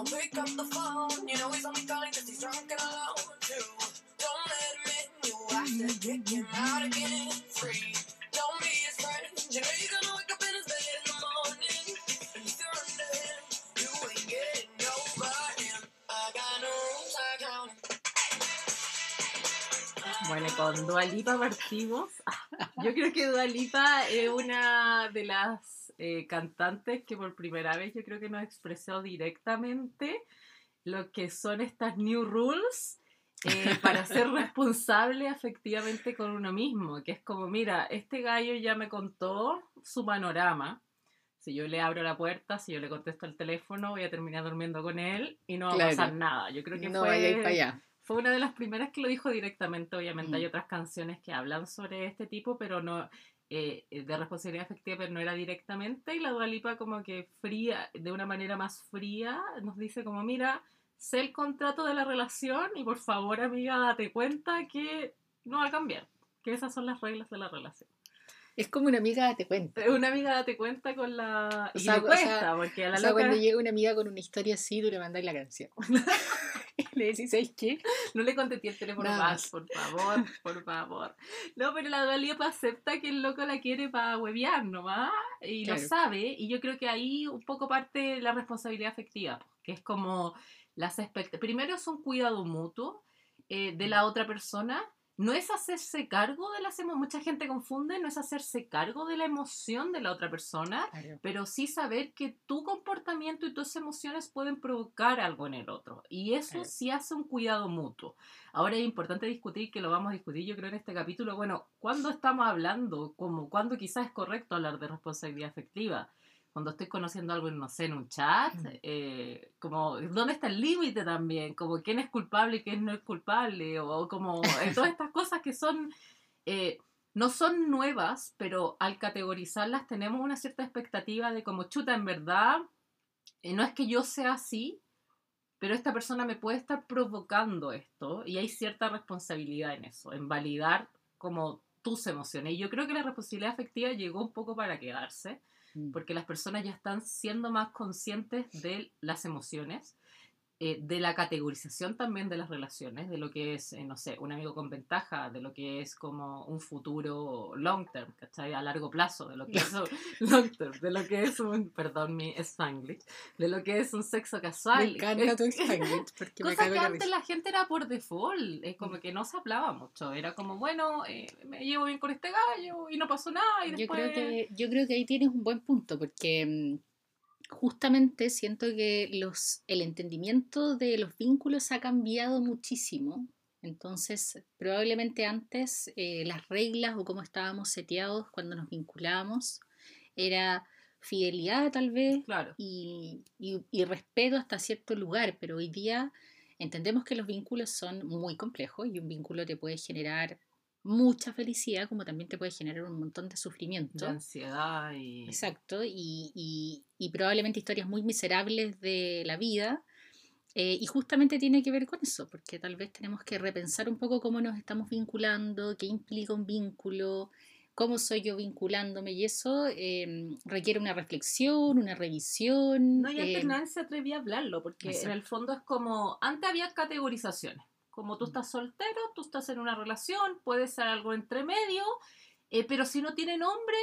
Don't pick up the phone, you know he's only calling cause he's drunk and alone too. Don't let him have to kick him out again free. Don't be his friend, you know you're gonna wake up in his bed in the morning. And 'em. Bueno, con Dualipa partimos. Yo creo que Dualipa es una de las eh, cantantes que por primera vez yo creo que nos expresó directamente lo que son estas new rules eh, para ser responsable efectivamente con uno mismo. Que es como, mira, este gallo ya me contó su panorama. Si yo le abro la puerta, si yo le contesto el teléfono, voy a terminar durmiendo con él y no va Claro. a pasar nada. Yo creo que No fue... allá. Fue una de las primeras que lo dijo directamente, obviamente Mm. hay otras canciones que hablan sobre este tipo, pero no eh, de responsabilidad afectiva, pero no era directamente, y la Dualipa como que fría, de una manera más fría, nos dice como, mira, sé el contrato de la relación y por favor amiga date cuenta que no va a cambiar, que esas son las reglas de la relación. Es como una amiga, te cuento. Una amiga date cuenta con la... O Y sea, le o sea, cuesta, porque a la O sea, loca cuando llega una amiga con una historia así, tú le mandas la canción. le decís, ¿sabes qué? No le contesté el teléfono Nada más, por favor, por favor. No, pero la Dua Lipa acepta que el loco la quiere para huevear nomás y lo Claro. sabe. Y yo creo que ahí un poco parte la responsabilidad afectiva, que es como las expectativas. Primero es un cuidado mutuo eh, de la otra persona. No es hacerse cargo de las emociones, mucha gente confunde, no es hacerse cargo de la emoción de la otra persona, pero sí saber que tu comportamiento y tus emociones pueden provocar algo en el otro. Y eso Claro. sí hace un cuidado mutuo. Ahora es importante discutir, que lo vamos a discutir yo creo en este capítulo, bueno, ¿cuándo estamos hablando? Como, ¿Cuándo quizás es correcto hablar de responsabilidad afectiva? Cuando estoy conociendo algo, no sé, en un chat, Mm. eh, como, ¿dónde está el límite también? Como, ¿quién es culpable y quién no es culpable? O como, eh, todas estas cosas que son... eh, no son nuevas, pero al categorizarlas tenemos una cierta expectativa de como chuta, en verdad, eh, no es que yo sea así, pero esta persona me puede estar provocando esto y hay cierta responsabilidad en eso, en validar como tus emociones. Y yo creo que la responsabilidad afectiva llegó un poco para quedarse. Porque las personas ya están siendo más conscientes de las emociones, eh, de la categorización también de las relaciones, de lo que es, eh, no sé, un amigo con ventaja, de lo que es como un futuro long term, ¿cachai? A largo plazo, de lo que es un long term, de lo que es un, perdón mi spanglish, de lo que es un sexo casual. Me encanta tu Spanglish porque me cago que antes la gente era por default, es como que no se hablaba mucho, era como, bueno, eh, me llevo bien con este gallo y no pasó nada y Yo después... creo, que, yo creo que ahí tienes un buen punto, porque mm, justamente siento que los, el entendimiento de los vínculos ha cambiado muchísimo. Entonces, probablemente antes eh, las reglas o cómo estábamos seteados cuando nos vinculábamos era fidelidad tal vez Claro. y, y- y respeto hasta cierto lugar, pero hoy día entendemos que los vínculos son muy complejos y un vínculo te puede generar mucha felicidad como también te puede generar un montón de sufrimiento. De ansiedad y... Exacto, y, y- y probablemente historias muy miserables de la vida. eh, y justamente tiene que ver con eso, porque tal vez tenemos que repensar un poco cómo nos estamos vinculando, qué implica un vínculo, cómo soy yo vinculándome, y eso eh, requiere una reflexión, una revisión. No, y eh, antes nadie se atrevía a hablarlo, porque en el fondo es como, antes había categorizaciones, como tú estás soltero, tú estás en una relación, puede ser algo entre medio, eh, pero si no tiene nombre,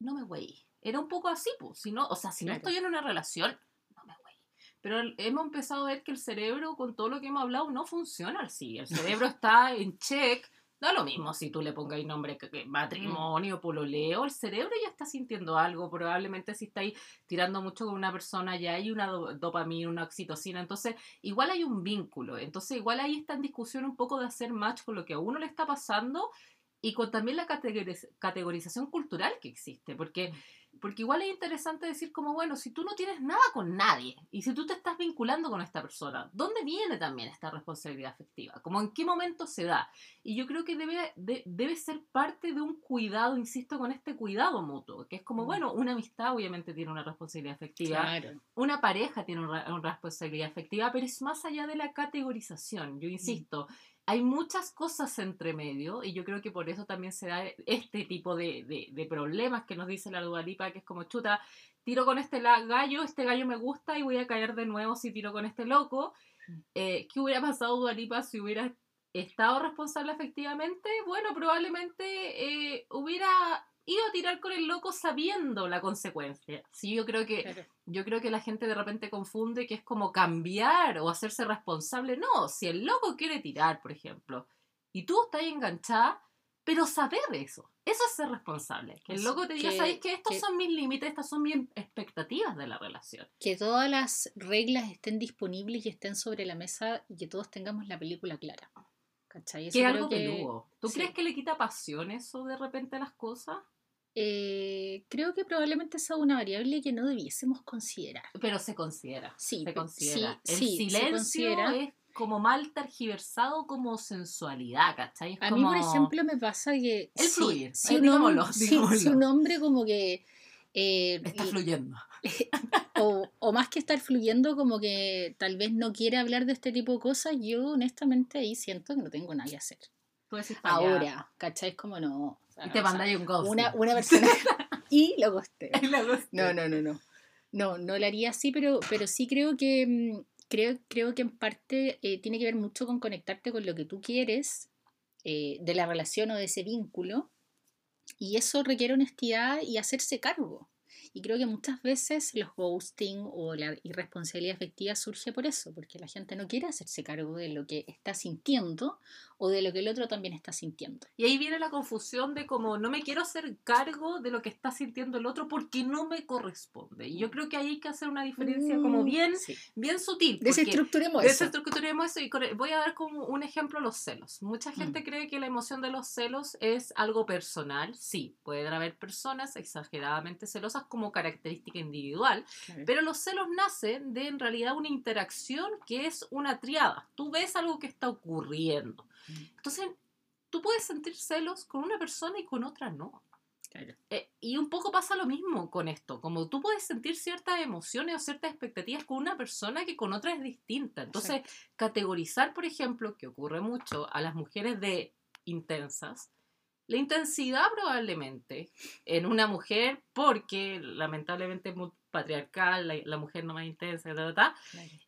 no me güey. Era un poco así, pues, si no, o sea, si no Claro. estoy en una relación, no me güey. Pero hemos empezado a ver que el cerebro, con todo lo que hemos hablado, no funciona así. El cerebro está en check. Da lo mismo si tú le pongas nombre que, que matrimonio, pololeo, el cerebro ya está sintiendo algo. Probablemente si estáis tirando mucho con una persona, ya hay una do- dopamina, una oxitocina. Entonces, igual hay un vínculo. Entonces, igual ahí está en discusión un poco de hacer match con lo que a uno le está pasando y con también la categoriz- categorización cultural que existe. Porque, porque igual es interesante decir como, bueno, si tú no tienes nada con nadie y si tú te estás vinculando con esta persona, ¿dónde viene también esta responsabilidad afectiva? Como en qué momento se da. Y yo creo que debe, de- debe ser parte de un cuidado, insisto, con este cuidado mutuo, que es como, bueno, una amistad obviamente tiene una responsabilidad afectiva, Claro. una pareja tiene una, una responsabilidad afectiva, pero es más allá de la categorización. Yo insisto, hay muchas cosas entre medio y yo creo que por eso también se da este tipo de, de- de problemas que nos dice la Dualipa, que es como chuta, tiro con este gallo, este gallo me gusta y voy a caer de nuevo si tiro con este loco. Mm. Eh, ¿Qué hubiera pasado Dualipa si hubiera estado responsable efectivamente? Bueno, probablemente eh, hubiera ido a tirar con el loco sabiendo la consecuencia. Sí, yo creo que Claro. yo creo que la gente de repente confunde que es como cambiar o hacerse responsable. No, si el loco quiere tirar, por ejemplo, y tú estás enganchada, pero saber eso, eso es ser responsable. Que el loco te diga, que- ¿sabes que Estos que- son mis límites, estas son mis expectativas de la relación. Que todas las reglas estén disponibles y estén sobre la mesa y que todos tengamos la película clara. ¿Cachai? Eso Que es algo que- peludo. ¿Tú sí. crees que le quita pasión eso de repente a las cosas? Eh, creo que probablemente esa es una variable que no debiésemos considerar. Pero se considera. Sí, se considera. sí, el sí, se silencio considera. es como mal tergiversado como sensualidad, ¿cachai? Es A mí, por ejemplo, me pasa que El si, fluir, si eh, un, digámoslo, si- un hombre como que... eh, Está y- fluyendo. o, o más que estar fluyendo, como que tal vez no quiere hablar de este tipo de cosas, yo honestamente ahí siento que no tengo nada que hacer. Ahora, ¿cachai? Es como no. Y te mandáis un ghost. una, una persona y lo costeo. No, no. no, no, no. No, no lo haría así, pero, pero sí creo que mm, creo, creo que en parte eh, tiene que ver mucho con conectarte con lo que tú quieres eh, de la relación o de ese vínculo. Y eso requiere honestidad y hacerse cargo. Y creo que muchas veces los ghosting o la irresponsabilidad afectiva surge por eso, porque la gente no quiere hacerse cargo de lo que está sintiendo o de lo que el otro también está sintiendo. Y ahí viene la confusión de como no me quiero hacer cargo de lo que está sintiendo el otro porque no me corresponde. Y yo creo que ahí hay que hacer una diferencia como Mm, bien, sí. bien sutil. Desestructuremos eso. Desestructuremos eso y con- voy a dar como un ejemplo los celos. Mucha gente cree que la emoción de los celos es algo personal. Sí, pueden haber personas exageradamente celosas como característica individual, Claro. pero los celos nacen de en realidad una interacción que es una triada. Tú ves algo que está ocurriendo. Mm. Entonces, tú puedes sentir celos con una persona y con otra no. Claro. Eh, y un poco pasa lo mismo con esto, como tú puedes sentir ciertas emociones o ciertas expectativas con una persona que con otra es distinta. Entonces, categorizar, por ejemplo, que ocurre mucho a las mujeres de intensas, la intensidad probablemente en una mujer, porque lamentablemente es muy patriarcal, la, la mujer no más intensa, ta, ta, ta,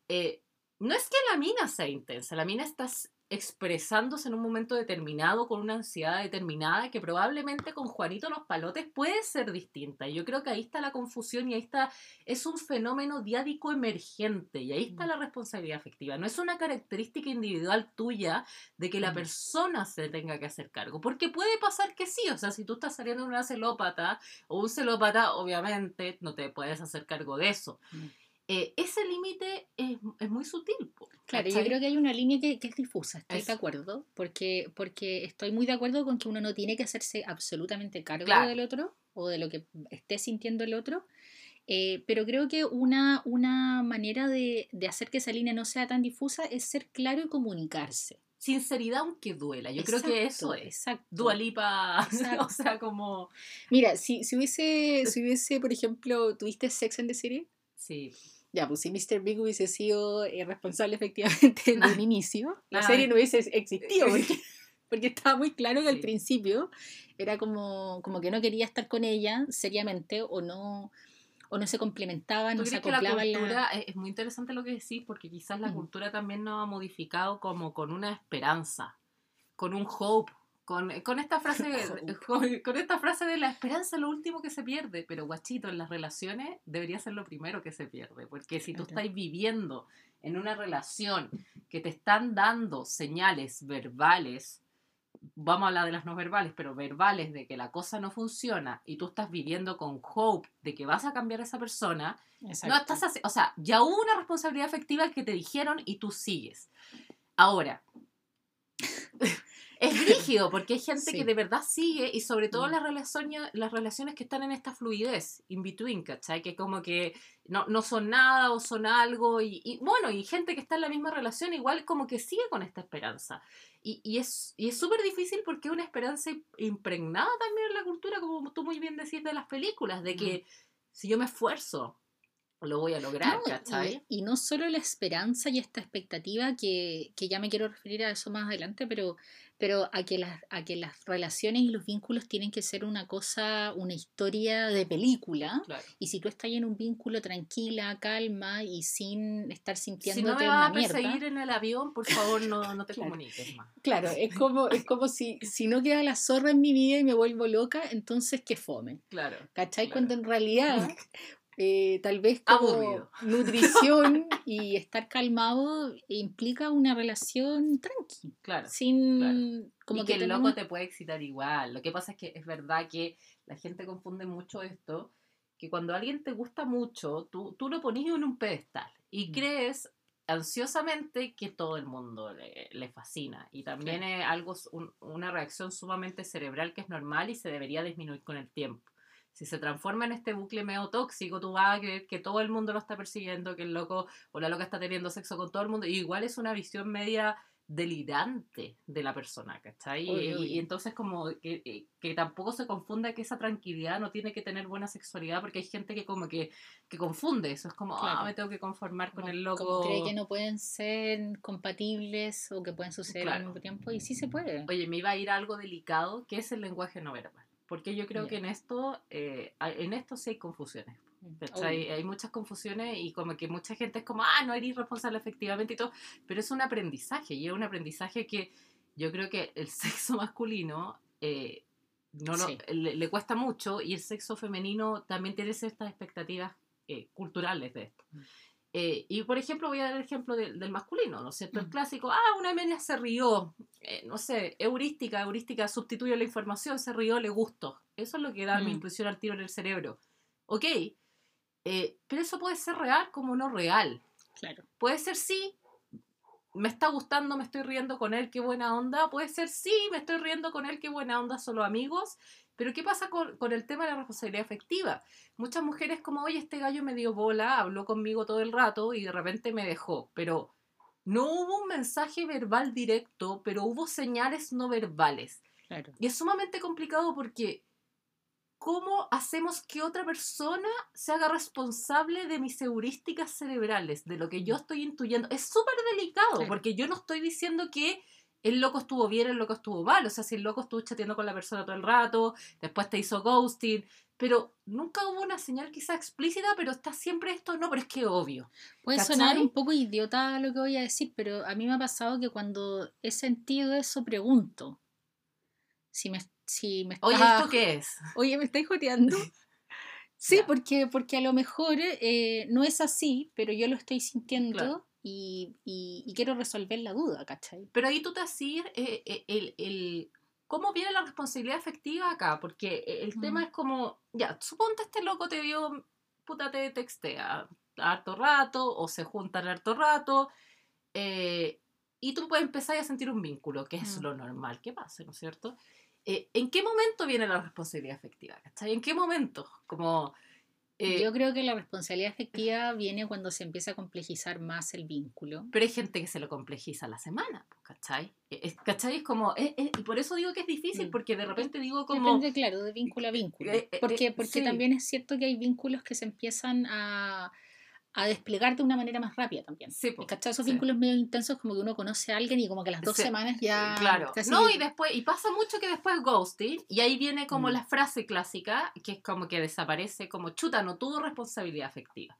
eh, no es que la mina sea intensa, la mina está expresándose en un momento determinado con una ansiedad determinada que probablemente con Juanito los palotes puede ser distinta. Y yo creo que ahí está la confusión y ahí está, es un fenómeno diádico emergente y ahí está Mm. la responsabilidad afectiva. No es una característica individual tuya de que la Mm. persona se tenga que hacer cargo, porque puede pasar que sí, o sea, si tú estás saliendo de una celópata o un celópata, obviamente no te puedes hacer cargo de eso. Eh, ese límite es, es muy sutil. Claro, yo creo que hay una línea que, que es difusa, estoy de acuerdo, porque, porque estoy muy de acuerdo con que uno no tiene que hacerse absolutamente cargo Claro. del otro o de lo que esté sintiendo el otro, eh, pero creo que una, una manera de, de hacer que esa línea no sea tan difusa es ser claro y comunicarse. Sinceridad aunque duela. Yo creo que eso Exacto, es. Exacto. Dualipa, Exacto. o sea, como... Mira, si, si, hubiese, si hubiese, por ejemplo, ¿tuviste Sex and the City? Sí. Ya, pues si Mr. Big hubiese sido eh, responsable efectivamente de un inicio, la Ah. serie no hubiese existido, porque, porque estaba muy claro que al Sí. principio era como, como que no quería estar con ella seriamente o no, o no se complementaba, ¿Tú no se que la acoplaba en la- cultura, es es muy interesante lo que decís, porque quizás la Mm. cultura también nos ha modificado como con una esperanza, con un hope, con, con esta frase con, con esta frase de la esperanza es lo último que se pierde, pero guachito, en las relaciones debería ser lo primero que se pierde, porque si tú estás viviendo en una relación que te están dando señales verbales, vamos a hablar de las no verbales, pero verbales de que la cosa no funciona y tú estás viviendo con hope de que vas a cambiar a esa persona, no Exacto. estás así, o sea, ya hubo una responsabilidad afectiva que te dijeron y tú sigues. Ahora, es rígido porque hay gente Sí. que de verdad sigue y sobre todo Mm. las, relaciones, las relaciones que están en esta fluidez, in between, ¿cachai? Que como que no, no son nada o son algo y, y bueno, y gente que está en la misma relación igual como que sigue con esta esperanza. Y, y es y es súper difícil porque es una esperanza impregnada también en la cultura, como tú muy bien decís de las películas, de que si yo me esfuerzo, lo voy a lograr, No, ¿cachai? y, y no solo la esperanza y esta expectativa, que, que ya me quiero referir a eso más adelante, pero, pero a, que las, a que las relaciones y los vínculos tienen que ser una cosa, una historia de película. Claro. Y si tú estás en un vínculo tranquila, calma y sin estar Si sintiéndote no me una vas a mierda. perseguir en el avión, por favor, no, no te Claro. comuniques más. Claro, es como, es como si, si no queda la zorra en mi vida y me vuelvo loca, entonces que fome. Claro. ¿Cachai? Claro. Cuando en realidad eh, tal vez como Aburrido. nutrición y estar calmado implica una relación tranqui, Claro. sin claro. como y que, el tenemos- loco te puede excitar igual. Lo que pasa es que es verdad que la gente confunde mucho esto, que cuando alguien te gusta mucho, tú, tú lo pones en un pedestal y Mm. crees ansiosamente que todo el mundo le, le fascina. Y también es algo, un- una reacción sumamente cerebral que es normal y se debería disminuir con el tiempo. Si se transforma en este bucle medio tóxico, tú vas a creer que todo el mundo lo está persiguiendo, que el loco o la loca está teniendo sexo con todo el mundo. Y igual es una visión media delirante de la persona, ¿cachai? Y- Uy, y, entonces como que, que- que tampoco se confunda que esa tranquilidad no tiene que tener buena sexualidad, porque hay gente que como que, que confunde eso, es como, ah, Claro. me tengo que conformar con el loco. como cree que no pueden ser compatibles o que pueden suceder al mismo tiempo y sí se puede. Oye, me iba a ir a algo delicado, que es el lenguaje no verbal. Porque yo creo que en esto, eh, hay- en esto sí hay confusiones. Mm, obvio. Hay muchas confusiones y como que mucha gente es como, ah, no eres responsable efectivamente y todo, pero es un aprendizaje y es un aprendizaje que yo creo que el sexo masculino eh, no lo- Sí. le, le cuesta mucho y el sexo femenino también tiene ciertas expectativas eh, culturales de esto. Eh, y por ejemplo, voy a dar el ejemplo del, del masculino, ¿no es cierto? El Mm. clásico, ah, una mena se rió, eh, no sé, heurística, heurística sustituye la información, se rió, le gustó. Eso es lo que da mi Mm. intuición al tiro en el cerebro. Ok, eh, pero eso puede ser real como no real. Claro. Puede ser sí, me está gustando, me estoy riendo con él, qué buena onda. Puede ser sí, me estoy riendo con él, qué buena onda, solo amigos. Pero ¿qué pasa con, con el tema de la responsabilidad afectiva? Muchas mujeres como, oye, este gallo me dio bola, habló conmigo todo el rato y de repente me dejó. Pero no hubo un mensaje verbal directo, pero hubo señales no verbales. Claro. Y es sumamente complicado porque ¿cómo hacemos que otra persona se haga responsable de mis heurísticas cerebrales, de lo que yo estoy intuyendo? Es súper delicado Claro. porque yo no estoy diciendo que el loco estuvo bien, el loco estuvo mal. O sea, si el loco estuvo chateando con la persona todo el rato, después te hizo ghosting, pero nunca hubo una señal quizá explícita, pero está siempre esto, no, pero es que obvio. Puede ¿Cachai? sonar un poco idiota lo que voy a decir, pero a mí me ha pasado que cuando he sentido eso pregunto. Si me, si me Oye, estás- ¿esto qué es? Oye, ¿me estáis joteando? Sí, porque, porque a lo mejor eh, no es así, pero yo lo estoy sintiendo Claro. Y, y- y quiero resolver la duda, ¿cachai? Pero ahí tú te hacías eh, eh, el, el- ¿Cómo viene la responsabilidad efectiva acá? Porque eh, el tema Mm. es como, ya, suponte este loco te vio, puta, te textea harto rato o se juntan harto rato eh, y tú puedes empezar a sentir un vínculo, que es Mm. lo normal que pase, ¿no es cierto? Eh, ¿En qué momento viene la responsabilidad efectiva? ¿Cachai? ¿En qué momento? Como... eh, yo creo que la responsabilidad afectiva viene cuando se empieza a complejizar más el vínculo. Pero hay gente que se lo complejiza a la semana, pues, ¿cachai? Eh, es- ¿Cachai? Es como, es- es- y por eso digo que es difícil, Mm. porque de repente digo como... Depende, claro, de vínculo a vínculo. Eh, Porque, porque sí. también es cierto que hay vínculos que se empiezan a, a desplegar de una manera más rápida también. Sí, pues, ¿Cachai? Esos sí. vínculos medio intensos como que uno conoce a alguien y como que las dos Sí, semanas ya... Claro. casi- No, y después, y pasa mucho que después ghosting, y ahí viene como Mm. la frase clásica, que es como que desaparece, como chuta, no tuvo responsabilidad afectiva.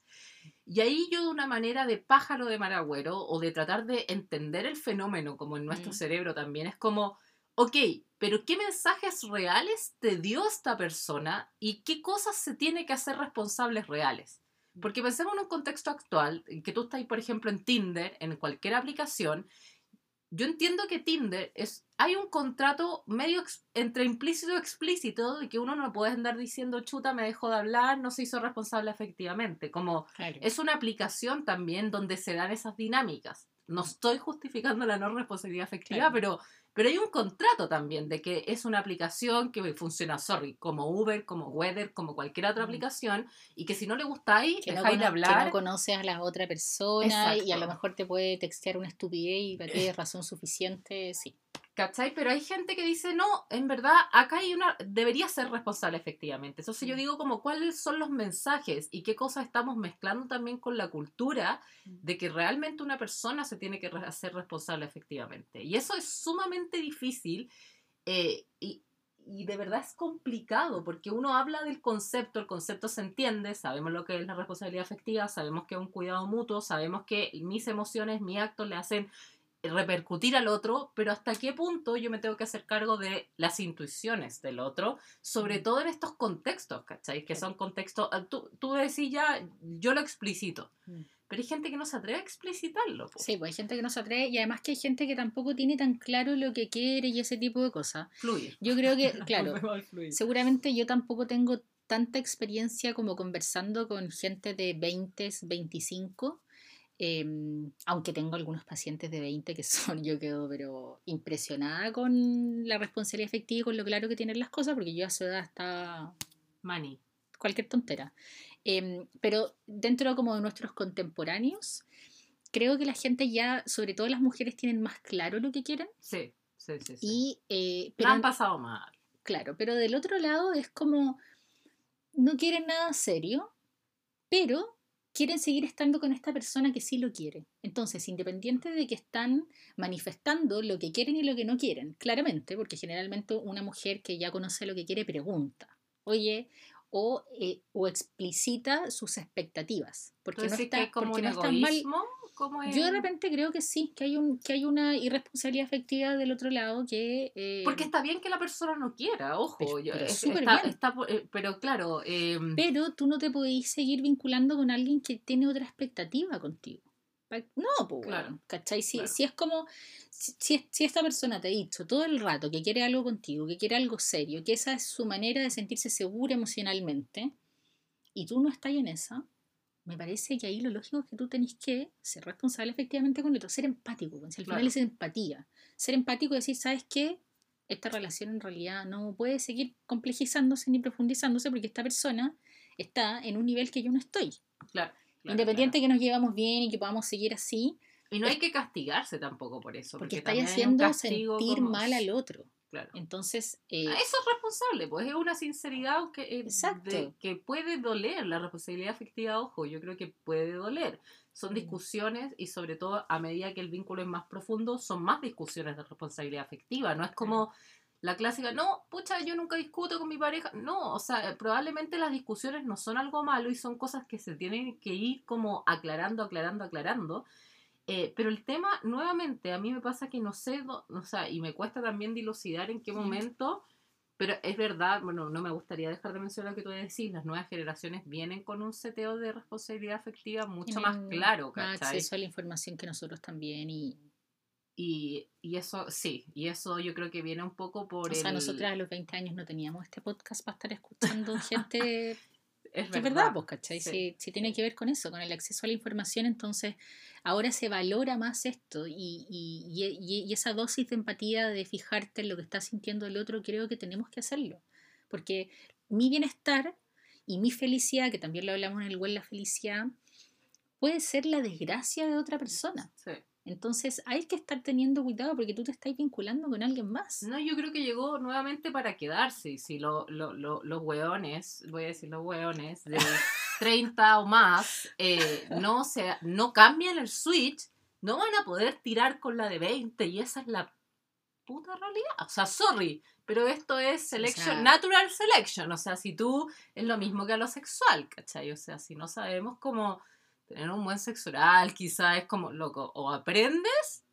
Y ahí yo de una manera de pájaro de maragüero, o de tratar de entender el fenómeno, como en nuestro Mm. cerebro también, es como, ok, pero ¿qué mensajes reales te dio esta persona y qué cosas se tiene que hacer responsables reales? Porque pensemos en un contexto actual, en que tú estás, por ejemplo, en Tinder, en cualquier aplicación, yo entiendo que Tinder es hay un contrato medio ex- entre implícito y explícito de que uno no puede andar diciendo chuta me dejó de hablar no se hizo responsable efectivamente como Claro. es una aplicación también donde se dan esas dinámicas no estoy justificando la no responsabilidad afectiva Claro. pero pero hay un contrato también de que es una aplicación que funciona sorry como Uber como Weather como cualquier otra Mm. aplicación y que si no le gustáis que no, dejáis de cono- que hablar no conoces a la otra persona y a lo mejor te puede textear una estupidez y para es razón suficiente, sí. ¿Cachai? Pero hay gente que dice, no, en verdad, acá hay una, debería ser responsable efectivamente. Entonces yo digo como cuáles son los mensajes y qué cosas estamos mezclando también con la cultura Mm. de que realmente una persona se tiene que hacer responsable efectivamente. Y eso es sumamente difícil eh, y, y de verdad es complicado porque uno habla del concepto, el concepto se entiende, sabemos lo que es la responsabilidad afectiva, sabemos que es un cuidado mutuo, sabemos que mis emociones, mis actos le hacen repercutir al otro, pero hasta qué punto yo me tengo que hacer cargo de las intuiciones del otro, sobre todo en estos contextos, ¿cachai? Que son contextos, ah, tú, tú decís ya, yo lo explicito, Mm. pero hay gente que no se atreve a explicitarlo. po. Sí, pues hay gente que no se atreve y además que hay gente que tampoco tiene tan claro lo que quiere y ese tipo de cosas. Fluir. Yo creo que, claro, seguramente yo tampoco tengo tanta experiencia como conversando con gente de 20, 25, em, aunque tengo algunos pacientes de 20 que son, yo quedo pero impresionada con la responsabilidad efectiva y con lo claro que tienen las cosas, porque yo a su edad estaba Mani. cualquier tontera. Em, pero dentro como de nuestros contemporáneos, creo que la gente ya, sobre todo las mujeres, tienen más claro lo que quieren. Sí, sí, sí. sí. Y, eh, pero, han pasado mal. claro, pero del otro lado es como, no quieren nada serio, pero quieren seguir estando con esta persona que sí lo quiere. Entonces, independiente de que están manifestando lo que quieren y lo que no quieren, claramente, porque generalmente una mujer que ya conoce lo que quiere pregunta, oye, o, eh, o explicita sus expectativas, porque ¿Tú no, que está, como porque un no mal. Egoísmo? ¿Cómo es? Yo de repente creo que sí, que hay, un, que hay una irresponsabilidad afectiva del otro lado que... eh, Porque está bien que la persona no quiera, ojo. Pero- yo- pero es- súper está- bien. está eh, pero claro, eh, Pero tú no te podés seguir vinculando con alguien que tiene otra expectativa contigo. No, pues, Claro, ¿cachai? Si, claro. si es como, si, si esta persona te ha dicho todo el rato que quiere algo contigo, que quiere algo serio, que esa es su manera de sentirse segura emocionalmente, y tú no estás en esa, me parece que ahí lo lógico es que tú tenés que ser responsable efectivamente con el otro, ser empático, pues, si al Claro. final es empatía. Ser empático y decir, ¿sabes qué? Esta relación en realidad no puede seguir complejizándose ni profundizándose porque esta persona está en un nivel que yo no estoy. claro, claro, Independiente que nos llevamos bien y que podamos seguir así, claro. Y no hay que castigarse tampoco por eso. porque Porque, haciendo sentir como- mal al otro. Claro. Entonces, eh, Ah, Eso es responsable, pues es una sinceridad que, eh, Exacto. de- que puede doler. La responsabilidad afectiva, ojo, yo creo que puede doler. Son Mm. discusiones y sobre todo a medida que el vínculo es más profundo, son más discusiones de responsabilidad afectiva. No es como la clásica, no, pucha, yo nunca discuto con mi pareja. No, o sea, probablemente las discusiones no son algo malo y son cosas que se tienen que ir como aclarando, aclarando, aclarando. Eh, pero el tema, nuevamente, a mí me pasa que no sé, o sea, y me cuesta también dilucidar en qué momento, pero es verdad, bueno, no me gustaría dejar de mencionar lo que tú decís, las nuevas generaciones vienen con un seteo de responsabilidad afectiva mucho más claro, más ¿cachai? acceso a la información que nosotros también y, Y, y eso, sí, y eso yo creo que viene un poco por o sea, nosotras a los 20 años no teníamos este podcast para estar escuchando gente Es que es verdad, pues, ¿cachai? sí. Si, si tiene que ver con eso, con el acceso a la información, entonces ahora se valora más esto y, y, y- y- y esa dosis de empatía, de fijarte en lo que está sintiendo el otro, creo que tenemos que hacerlo. Porque mi bienestar y mi felicidad, que también lo hablamos en el web La Felicidad, puede ser la desgracia de otra persona. Sí. Entonces hay que estar teniendo cuidado porque tú te estás vinculando con alguien más. No, yo creo que llegó nuevamente para quedarse. Y si lo, lo- lo- los hueones, voy a decir los hueones, de 30 o más, eh, no, se, no cambian el switch, no van a poder tirar con la de 20. Y esa es la puta realidad. O sea, sorry, pero esto es selection, sea- natural selection. O sea, si tú es lo mismo que a lo sexual, ¿cachai? O sea, si no sabemos cómo tener un buen sexo oral, quizás es como, loco, o aprendes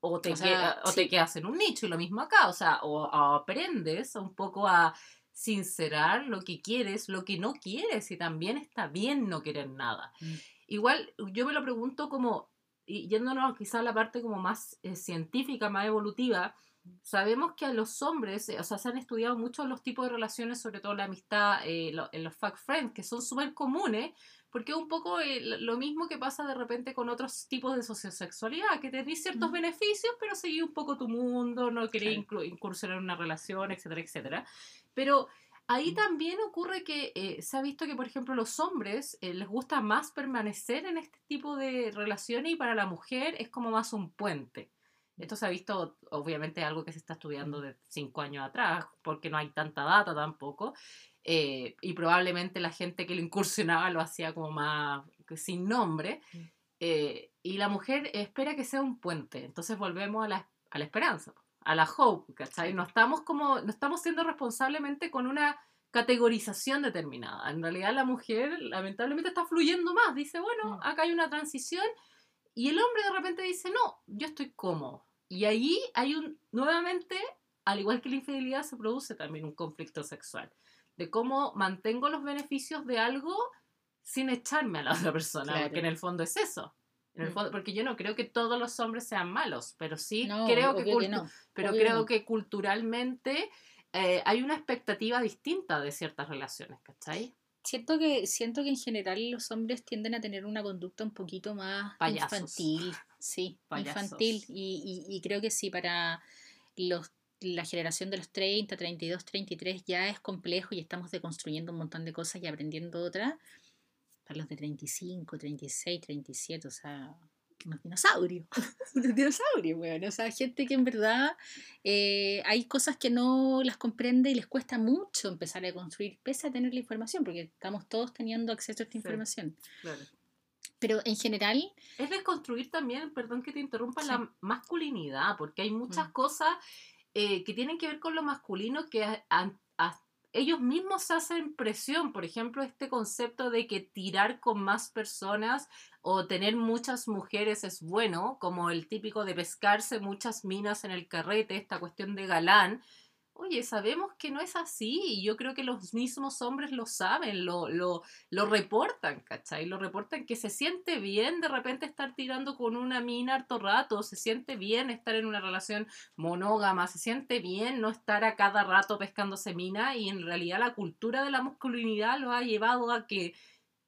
o te, O sea, queda- o te quedas en un nicho y lo mismo acá, o sea, o, o aprendes un poco a sincerar lo que quieres, lo que no quieres y también está bien no querer nada. Mm. Igual yo me lo pregunto como, y yéndonos quizá a la parte como más eh, científica, más evolutiva, sabemos que a los hombres, eh, o sea, se han estudiado mucho los tipos de relaciones, sobre todo la amistad, eh, lo- en los fuck friends, que son súper comunes, porque es un poco eh, lo mismo que pasa de repente con otros tipos de sociosexualidad, que tenés ciertos beneficios, pero seguís un poco tu mundo, no querés Claro. incursionar en una relación, etcétera, etcétera. Pero ahí Mm. también ocurre que eh, se ha visto que, por ejemplo, los hombres eh, les gusta más permanecer en este tipo de relaciones y para la mujer es como más un puente. Esto se ha visto, obviamente, algo que se está estudiando de cinco años atrás, porque no hay tanta data tampoco. eh, y probablemente la gente que lo incursionaba lo hacía como más sin nombre. Mm. eh, y la mujer espera que sea un puente. Entonces volvemos a la, a la esperanza, a la hope, ¿cachai? No estamos, como, no estamos siendo responsablemente con una categorización determinada. En realidad la mujer lamentablemente está fluyendo más. Dice, bueno, Mm. acá hay una transición. Y el hombre de repente dice, no, yo estoy cómodo. Y ahí hay un, nuevamente, al igual que la infidelidad, se produce también un conflicto sexual. De cómo mantengo los beneficios de algo sin echarme a la otra persona. Claro. Porque en el fondo es eso. En el Mm. fondo, porque yo no creo que todos los hombres sean malos, pero sí No, creo que, no. pero obvio creo no. que culturalmente eh, hay una expectativa distinta de ciertas relaciones, ¿cachai? Siento que, siento que en general los hombres tienden a tener una conducta un poquito más Payasos. infantil. Sí, Payasos. infantil. Y, y- y creo que sí, para los, la generación de los 30, 32, 33 ya es complejo y estamos deconstruyendo un montón de cosas y aprendiendo otras. Para los de 35, 36, 37, o sea, unos dinosaurios. unos dinosaurios, weón. O sea, gente que en verdad eh, hay cosas que no las comprende y les cuesta mucho empezar a construir, pese a tener la información, porque estamos todos teniendo acceso a esta Sí. información. Claro. Pero en general, Es desconstruir también, perdón que te interrumpa, Sí. la masculinidad, porque hay muchas Mm. cosas eh, que tienen que ver con lo masculino que a- a- a- ellos mismos hacen presión. Por ejemplo, este concepto de que tirar con más personas o tener muchas mujeres es bueno, como el típico de pescarse muchas minas en el carrete, esta cuestión de galán. Oye, sabemos que no es así y yo creo que los mismos hombres lo saben, lo, lo, lo reportan, ¿cachai? Lo reportan que se siente bien de repente estar tirando con una mina harto rato, se siente bien estar en una relación monógama, se siente bien no estar a cada rato pescándose mina y en realidad la cultura de la masculinidad lo ha llevado a que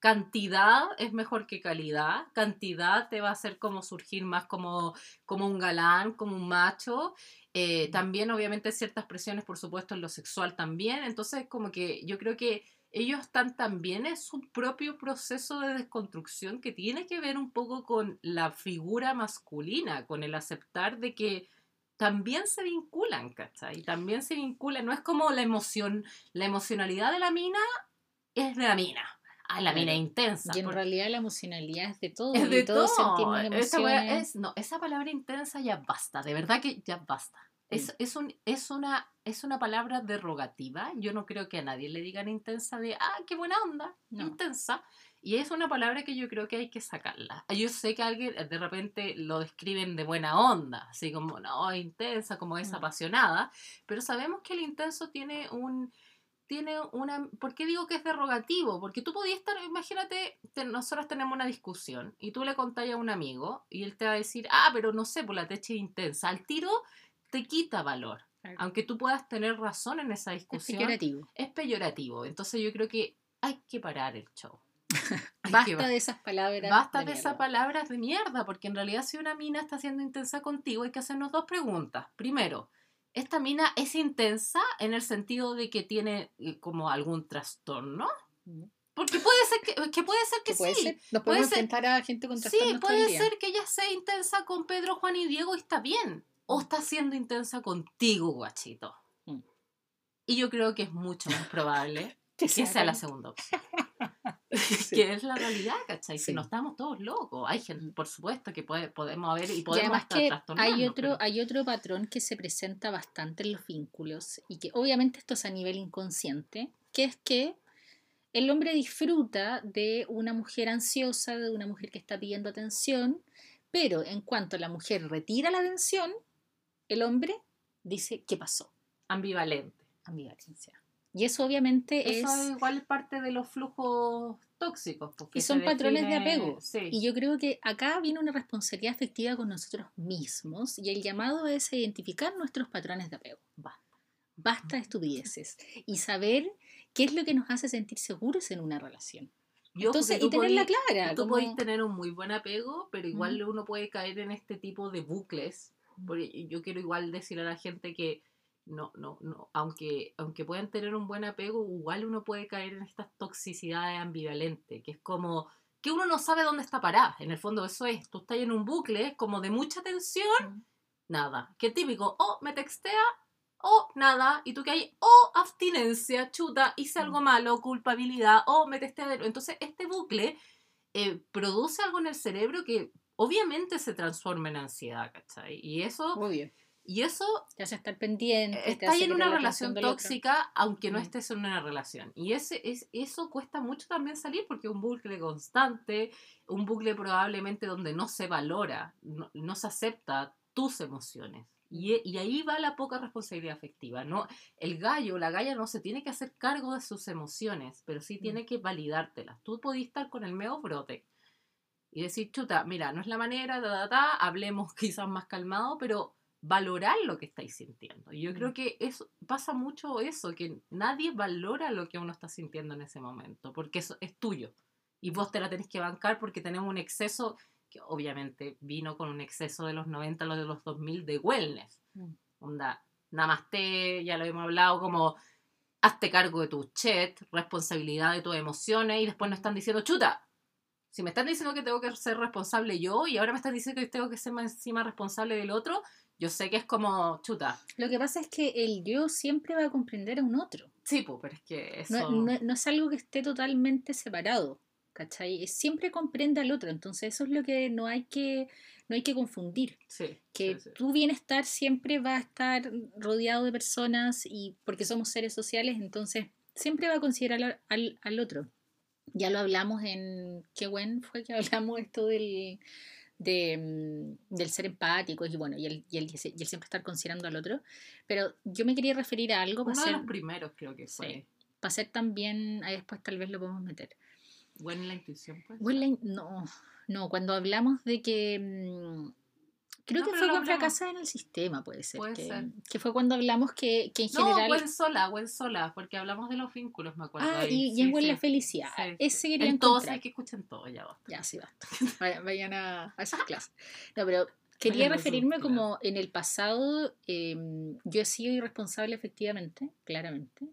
cantidad es mejor que calidad, cantidad te va a hacer como surgir más como, como un galán, como un macho, eh, también obviamente ciertas presiones por supuesto en lo sexual también, entonces como que yo creo que ellos están también en su propio proceso de desconstrucción que tiene que ver un poco con la figura masculina, con el aceptar de que también se vinculan, ¿cachai? También se vinculan, no es como la emoción, la emocionalidad de la mina es de la mina. Ah, la mina Claro. intensa. y en por- realidad la emocionalidad es de todo. es y de todos todo. sentimos emociones. es- no, esa palabra intensa ya basta, de verdad que ya basta. Es, es, un, es, una, es una palabra derogativa. Yo no creo que a nadie le digan intensa de, ah, qué buena onda, No. intensa. Y es una palabra que yo creo que hay que sacarla. Yo sé que alguien eh, de repente lo describen de buena onda, así como, no, intensa, como es apasionada, pero sabemos que el intenso tiene un, tiene una... ¿Por qué digo que es derogativo? Porque tú podías estar, imagínate, te- nosotros tenemos una discusión y tú le contás a un amigo y él te va a decir, ah, pero no sé, por la techa intensa. Al tiro te quita valor. Claro. Aunque tú puedas tener razón en esa Es discusión, peyorativo. es peyorativo. Entonces yo creo que hay que parar el show. Basta ba- de esas palabras. Basta de, de esas palabras de mierda, porque en realidad si una mina está siendo intensa contigo hay que hacernos dos preguntas. Primero, ¿esta mina es intensa en el sentido de que tiene eh, como algún trastorno? Mm. Porque puede ser que, que puede ser que ¿Qué puede sí. ser? Nos puede podemos ser- enfrentar a gente con Sí, trastornos el puede día. ser que ella sea intensa con Pedro, Juan y Diego y está bien. O está siendo intensa contigo, guachito. Mm. Y yo creo que es mucho más probable Que sea la segunda opción. Sí. Que es la realidad, ¿cachai? Sí. no estamos todos locos. Hay gente, por supuesto, que puede, podemos haber y podemos estar que hay otro, pero- hay otro patrón que se presenta bastante en los vínculos y que obviamente esto es a nivel inconsciente, que es que el hombre disfruta de una mujer ansiosa, de una mujer que está pidiendo atención, pero en cuanto la mujer retira la atención, el hombre dice, ¿qué pasó? ambivalente. Ambivalencia. Y eso obviamente Eso es... igual parte de los flujos tóxicos. porque Y son patrones de apego. Sí. Y yo creo que acá viene una responsabilidad afectiva con nosotros mismos y el llamado es identificar nuestros patrones de apego. Basta. Basta de estupideces y saber qué es lo que nos hace sentir seguros en una relación. Entonces, y tenerla podí- clara. Tú como- podés tener un muy buen apego, pero igual uno puede caer en este tipo de bucles. Porque yo quiero igual decir a la gente que no, no, no, aunque, aunque puedan tener un buen apego, igual uno puede caer en estas toxicidades ambivalentes, que es como que uno no sabe dónde está parada. En el fondo eso es, tú estás en un bucle como de mucha tensión nada. Que típico, o me textea o nada, y tú que hay o abstinencia, chuta, hice algo Mm. malo, culpabilidad, o me textea de Entonces, este bucle eh, produce algo en el cerebro que obviamente se transforma en ansiedad, ¿cachai? Y eso, Obvio. Y eso Te hace estar pendiente. te Estás en una la relación tóxica, aunque no Mm. estés en una relación. Y ese, es, eso cuesta mucho también salir porque es un bucle constante, un bucle probablemente donde no se valora, no, no se acepta tus emociones. Y, e- y ahí va la poca responsabilidad afectiva. ¿no? El gallo, la galla no se tiene que hacer cargo de sus emociones, pero sí tiene que validártelas. Tú podés estar con el medio brote y decir, chuta, mira, no es la manera, da, da, da, hablemos quizás más calmado, pero valorar lo que estáis sintiendo. Y yo creo Mm. que eso, pasa mucho eso, que nadie valora lo que uno está sintiendo en ese momento, porque eso es tuyo. Y vos te la tenés que bancar porque tenemos un exceso, que obviamente vino con un exceso de los 90 a los de los 2000 de wellness. Mm. Onda, namaste, ya lo hemos hablado, como hazte cargo de tu chat, responsabilidad de tus emociones y después nos están diciendo, chuta, si me están diciendo que tengo que ser responsable yo y ahora me están diciendo que tengo que ser más encima responsable del otro, yo sé que es como, chuta, Lo que pasa es que el yo siempre va a comprender a un otro. sí, pues, pero es que eso... No, no- no es algo que esté totalmente separado, ¿cachai? Siempre comprende al otro, entonces eso es lo que no hay que, no hay que confundir, sí, que sí, sí. tu bienestar siempre va a estar rodeado de personas y porque somos seres sociales, entonces siempre va a considerar al, al- al otro. Ya lo hablamos en, qué buen fue que hablamos esto del, de, mm, del ser empático y bueno, y el, y, el, y el siempre estar considerando al otro, pero yo me quería referir a algo para Uno de ser, los primeros creo que fue. Sí. para ser también, ahí después tal vez lo podemos meter. Buena la intuición, pues. Bueno, no, no, cuando hablamos de que. Creo No, que fue con fracasar en el sistema, puede ser. Puede que, ser. que fue cuando hablamos que, que en No, general. buen sola, buen sola, porque hablamos de los vínculos, me acuerdo. ah, ahí. y, y Sí, en Buen sí. la felicidad. Sí. Ese quería En todos hay que escuchen todo, ya basta. Ya, sí, basta. Vayan, vayan a, a esas clases. No, pero quería Vayan referirme como en el pasado, eh, yo he sido irresponsable efectivamente, claramente.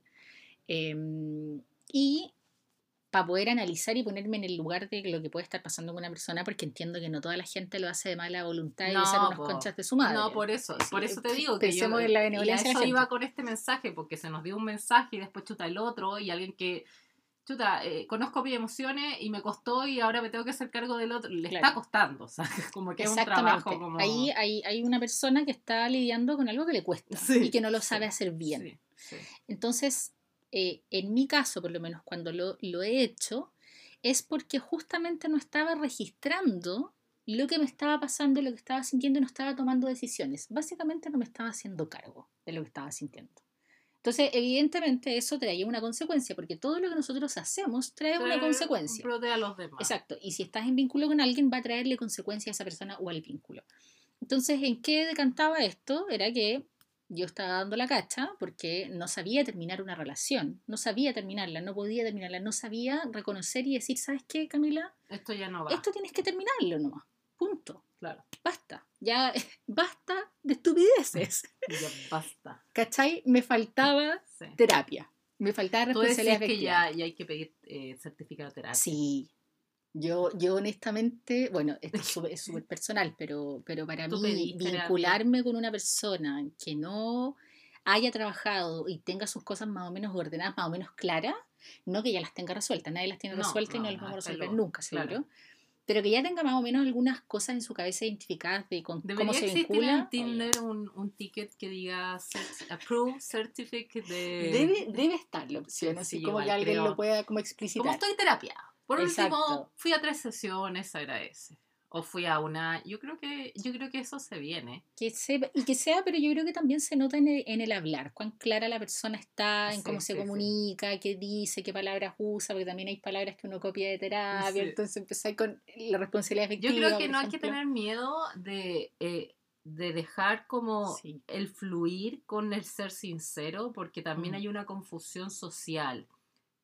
eh, y para poder analizar y ponerme en el lugar de lo que puede estar pasando con una persona, porque entiendo que no toda la gente lo hace de mala voluntad y No, unas po. conchas de su madre. No, por eso, Sí, por eso te digo que yo, en la y a eso iba con este mensaje, porque se nos dio un mensaje y después chuta el otro, y alguien que, chuta, eh, conozco mis emociones y me costó y ahora me tengo que hacer cargo del otro, le Claro. está costando, o sea, como que es un trabajo como... Ahí hay, hay una persona que está lidiando con algo que le cuesta Sí, y que no lo sí, sabe hacer bien. Entonces, eh, en mi caso, por lo menos cuando lo, lo he hecho, es porque justamente no estaba registrando lo que me estaba pasando, lo que estaba sintiendo y no estaba tomando decisiones. Básicamente no me estaba haciendo cargo de lo que estaba sintiendo. Entonces, evidentemente eso trae una consecuencia, porque todo lo que nosotros hacemos trae una Trae- consecuencia. Protege a los demás. Exacto. Y si estás en vínculo con alguien, va a traerle consecuencia a esa persona o al vínculo. Entonces, ¿en qué decantaba esto? Era que yo estaba dando la cacha porque no sabía terminar una relación, no sabía terminarla, no podía terminarla, no sabía reconocer y decir, ¿sabes qué, Camila? Esto ya no va. Esto tienes que terminarlo nomás. Punto. Claro, Basta. Ya basta de estupideces. ya basta. ¿Cachai? Me faltaba Sí. terapia. Me faltaba Tú decís responsabilidad que afectiva. ya, ya hay que pedir eh, certificado de terapia. Sí. Yo, yo honestamente, bueno, esto es súper- personal, pero, pero para Tú mí vincularme con una persona que no haya trabajado y tenga sus cosas más o menos ordenadas, más o menos claras, no que ya las tenga resueltas, nadie las tiene No, resueltas y no, no las no, vamos a resolver luego, nunca, seguro. claro. Pero que ya tenga más o menos algunas cosas en su cabeza identificadas de con, cómo se vincula. en Tinder un, un ticket que diga cert- Approve Certificate de... Debe, debe estar la opción, Sí, así sí, como que alguien creo. lo pueda como Como explicitar. estoy terapia. Por último, fui a tres sesiones, agradece. O fui a una... Yo creo que, yo creo que eso se viene. Que sepa- y que sea, pero yo creo que también se nota en el, en el hablar, cuán clara la persona está, en Sí, cómo se sí. comunica, qué dice, qué palabras usa, porque también hay palabras que uno copia de terapia, entonces empezar con la responsabilidad Yo efectiva. creo que no hay que tener miedo de, eh, de dejar como Sí. el fluir con el ser sincero, porque también Mm. hay una confusión social,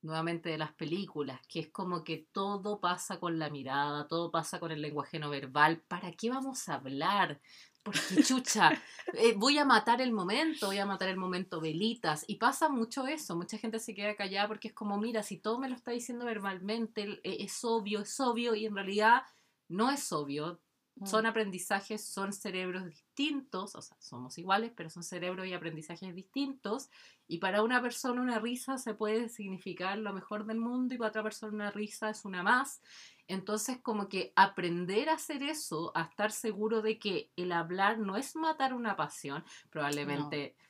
nuevamente de las películas, que es como que todo pasa con la mirada, todo pasa con el lenguaje no verbal. ¿Para qué vamos a hablar? Porque chucha, eh, voy a matar el momento, voy a matar el momento velitas. Y pasa mucho eso, mucha gente se queda callada porque es como, mira, si todo me lo está diciendo verbalmente, eh, es obvio, es obvio, y en realidad no es obvio. Mm. son aprendizajes, son cerebros distintos, o sea, somos iguales, pero son cerebros y aprendizajes distintos. Y para una persona una risa se puede significar lo mejor del mundo y para otra persona una risa es una más. Entonces, como que aprender a hacer eso, a estar seguro de que el hablar no es matar una pasión, probablemente no,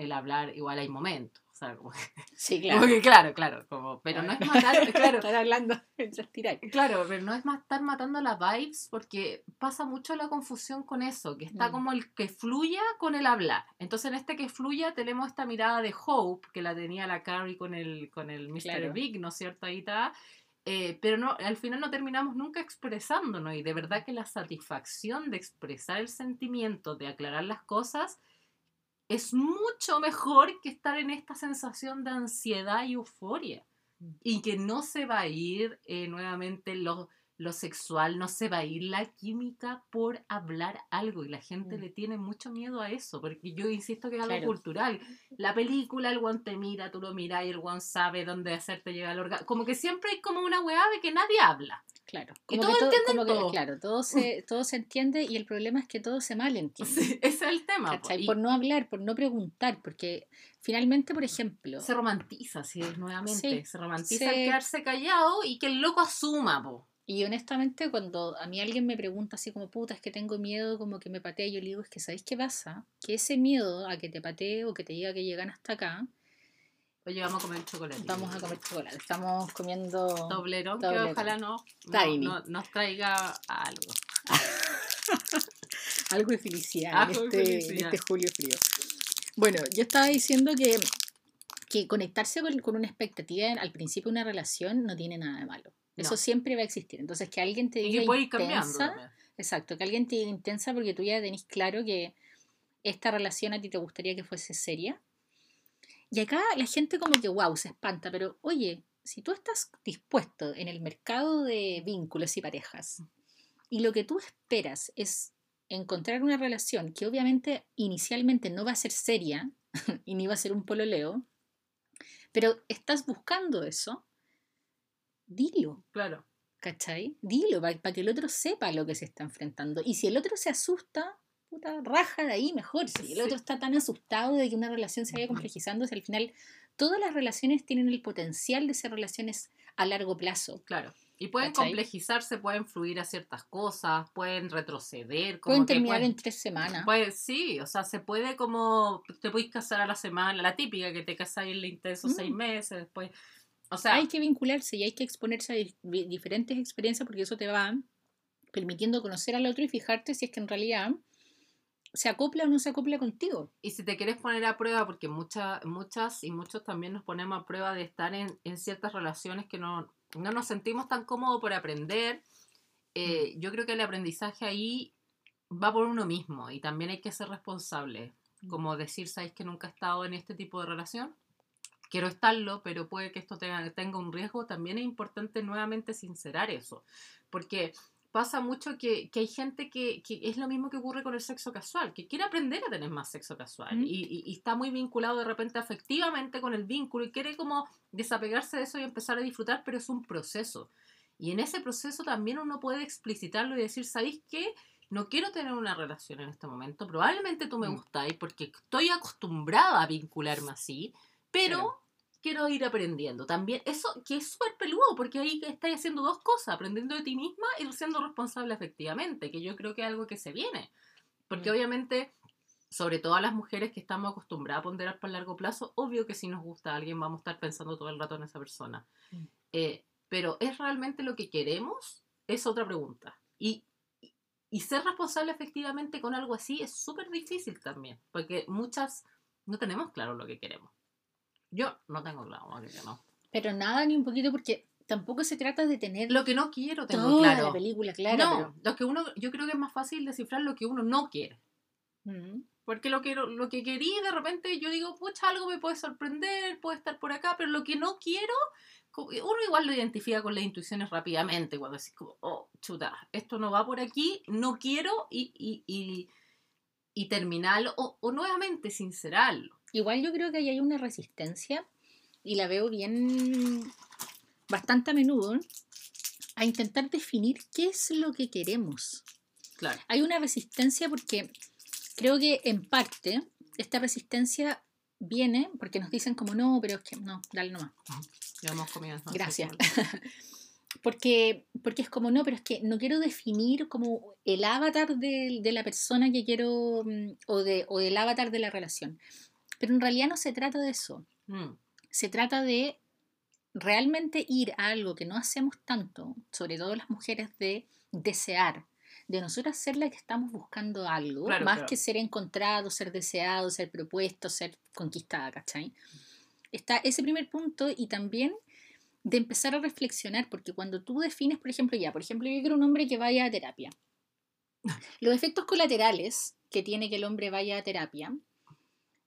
el hablar igual hay momentos. O sea, como que- Sí, como que claro, claro, como, pero no es matar, claro, Estar hablando. Claro, pero no es más estar matando las vibes porque pasa mucho la confusión con eso, que está Mm. como el que fluya con el hablar. Entonces en este que fluya tenemos esta mirada de Hope que la tenía la Carrie con el, con el Mr. Claro. Big, ¿no es cierto? Ahí está. Eh, pero no, al final no terminamos nunca expresándonos y de verdad que la satisfacción de expresar el sentimiento, de aclarar las cosas, es mucho mejor que estar en esta sensación de ansiedad y euforia. Y que no se va a ir eh, nuevamente lo, lo sexual, no se va a ir la química por hablar algo. Y la gente Mm. le tiene mucho miedo a eso, porque yo insisto que es algo Claro. cultural. La película, el guan te mira, tú lo miras y el guan sabe dónde hacerte llegar al orgasmo. Como que siempre hay como una weá de que nadie habla. Claro. Y Como todos que todo, entienden como que, todo. claro, todo se, todo se entiende y el problema es que todo se malentiende. Sí, ese es el tema. po. ¿cachai? Y Por no hablar, por no preguntar, porque finalmente, por ejemplo, se romantiza, sí, nuevamente. Sí, se romantiza se- el quedarse callado y que el loco asuma, po. y honestamente cuando a mí alguien me pregunta así como, puta, es que tengo miedo como que me patee, yo le digo, es que ¿sabéis qué pasa? Que ese miedo a que te patee o que te diga que llegan hasta acá, Oye, vamos a comer chocolate. vamos a comer chocolate. Estamos comiendo... Toblerón, que Toblerón. ojalá no, no, Tiny. no- nos traiga algo. Algo de felicidad, Algo este, en este julio frío. Bueno, yo estaba diciendo que, que conectarse con, con una expectativa al principio de una relación no tiene nada de malo. Eso siempre va a existir. Entonces, que alguien te Y diga que puede ir intensa, exacto, que alguien te diga intensa porque tú ya tenés claro que esta relación a ti te gustaría que fuese seria. Y acá la gente como que, wow, se espanta, pero oye, si tú estás dispuesto en el mercado de vínculos y parejas y lo que tú esperas es encontrar una relación que obviamente inicialmente no va a ser seria y ni va a ser un pololeo, pero estás buscando eso, dilo, Claro. ¿cachai? Dilo para que el otro sepa lo que se está enfrentando. Y si el otro se asusta, puta, raja de ahí mejor. Si el otro está tan asustado de que una relación se vaya complejizando, si al final todas las relaciones tienen el potencial de ser relaciones a largo plazo. Claro. Y pueden ¿Cachai? complejizarse, pueden fluir a ciertas cosas, pueden retroceder. Como Pueden que terminar pueden- en tres semanas. Pues sí, o sea, se puede como, te puedes casar a la semana, la típica que te casas en el intenso Mm. seis meses, después, o sea, hay que vincularse y hay que exponerse a di- di- diferentes experiencias porque eso te va permitiendo conocer al otro y fijarte si es que en realidad se acopla o no se acopla contigo. y si te quieres poner a prueba, porque muchas, muchas y muchos también nos ponemos a prueba de estar en, en ciertas relaciones que no, no nos sentimos tan cómodos por aprender, eh, yo creo que el aprendizaje ahí va por uno mismo y también hay que ser responsable, como decir, ¿sabes que nunca he estado en este tipo de relación? Quiero estarlo, pero puede que esto tenga, tenga un riesgo. También es importante nuevamente sincerar eso, porque pasa mucho que, que hay gente que, que es lo mismo que ocurre con el sexo casual, que quiere aprender a tener más sexo casual Mm. y, y- y está muy vinculado de repente afectivamente con el vínculo y quiere como desapegarse de eso y empezar a disfrutar, pero es un proceso. Y en ese proceso también uno puede explicitarlo y decir, ¿sabéis qué? No quiero tener una relación en este momento. Probablemente tú me Mm. gustáis porque estoy acostumbrada a vincularme así, pero Claro. Quiero ir aprendiendo. También eso que es súper peludo porque ahí estás haciendo dos cosas, aprendiendo de ti misma y siendo responsable efectivamente, que yo creo que es algo que se viene. Porque Mm. obviamente, sobre todo a las mujeres que estamos acostumbradas a ponderar por largo plazo, obvio que si nos gusta a alguien vamos a estar pensando todo el rato en esa persona. Mm. Eh, pero ¿es realmente lo que queremos? Es otra pregunta. Y, y- y ser responsable efectivamente con algo así es súper difícil también, porque muchas no tenemos claro lo que queremos. Yo no tengo claro que no. Pero nada ni un poquito porque tampoco se trata de tener Lo que no quiero tengo toda claro. la película clara. no, lo que uno, yo creo que es más fácil descifrar lo que uno no quiere. Mm. Porque lo que, lo que querí, de repente yo digo, pucha, algo me puede sorprender, puede estar por acá, pero lo que no quiero, uno igual lo identifica con las intuiciones rápidamente, cuando decís como, oh, chuta, esto no va por aquí, no quiero, y, y, y, y terminarlo, o, o nuevamente sincerarlo. Igual yo creo que ahí hay una resistencia y la veo bien bastante a menudo a intentar definir qué es lo que queremos. Claro. Hay una resistencia porque creo que en parte esta resistencia viene porque nos dicen como no, pero es que no, dale nomás. Ya hemos comido. entonces, Gracias. Porque, porque es como no, pero es que no quiero definir como el avatar de, de la persona que quiero mm, o, de, o del avatar de la relación. Pero en realidad no se trata de eso. Mm, Se trata de realmente ir a algo que no hacemos tanto, sobre todo las mujeres, de desear, de nosotras ser la que estamos buscando algo, Claro, más claro. que ser encontrado, ser deseado, ser propuesto, ser conquistada, ¿cachai? Está ese primer punto y también de empezar a reflexionar, porque cuando tú defines, por ejemplo, ya, por ejemplo, yo quiero un hombre que vaya a terapia. Los efectos colaterales que tiene que el hombre vaya a terapia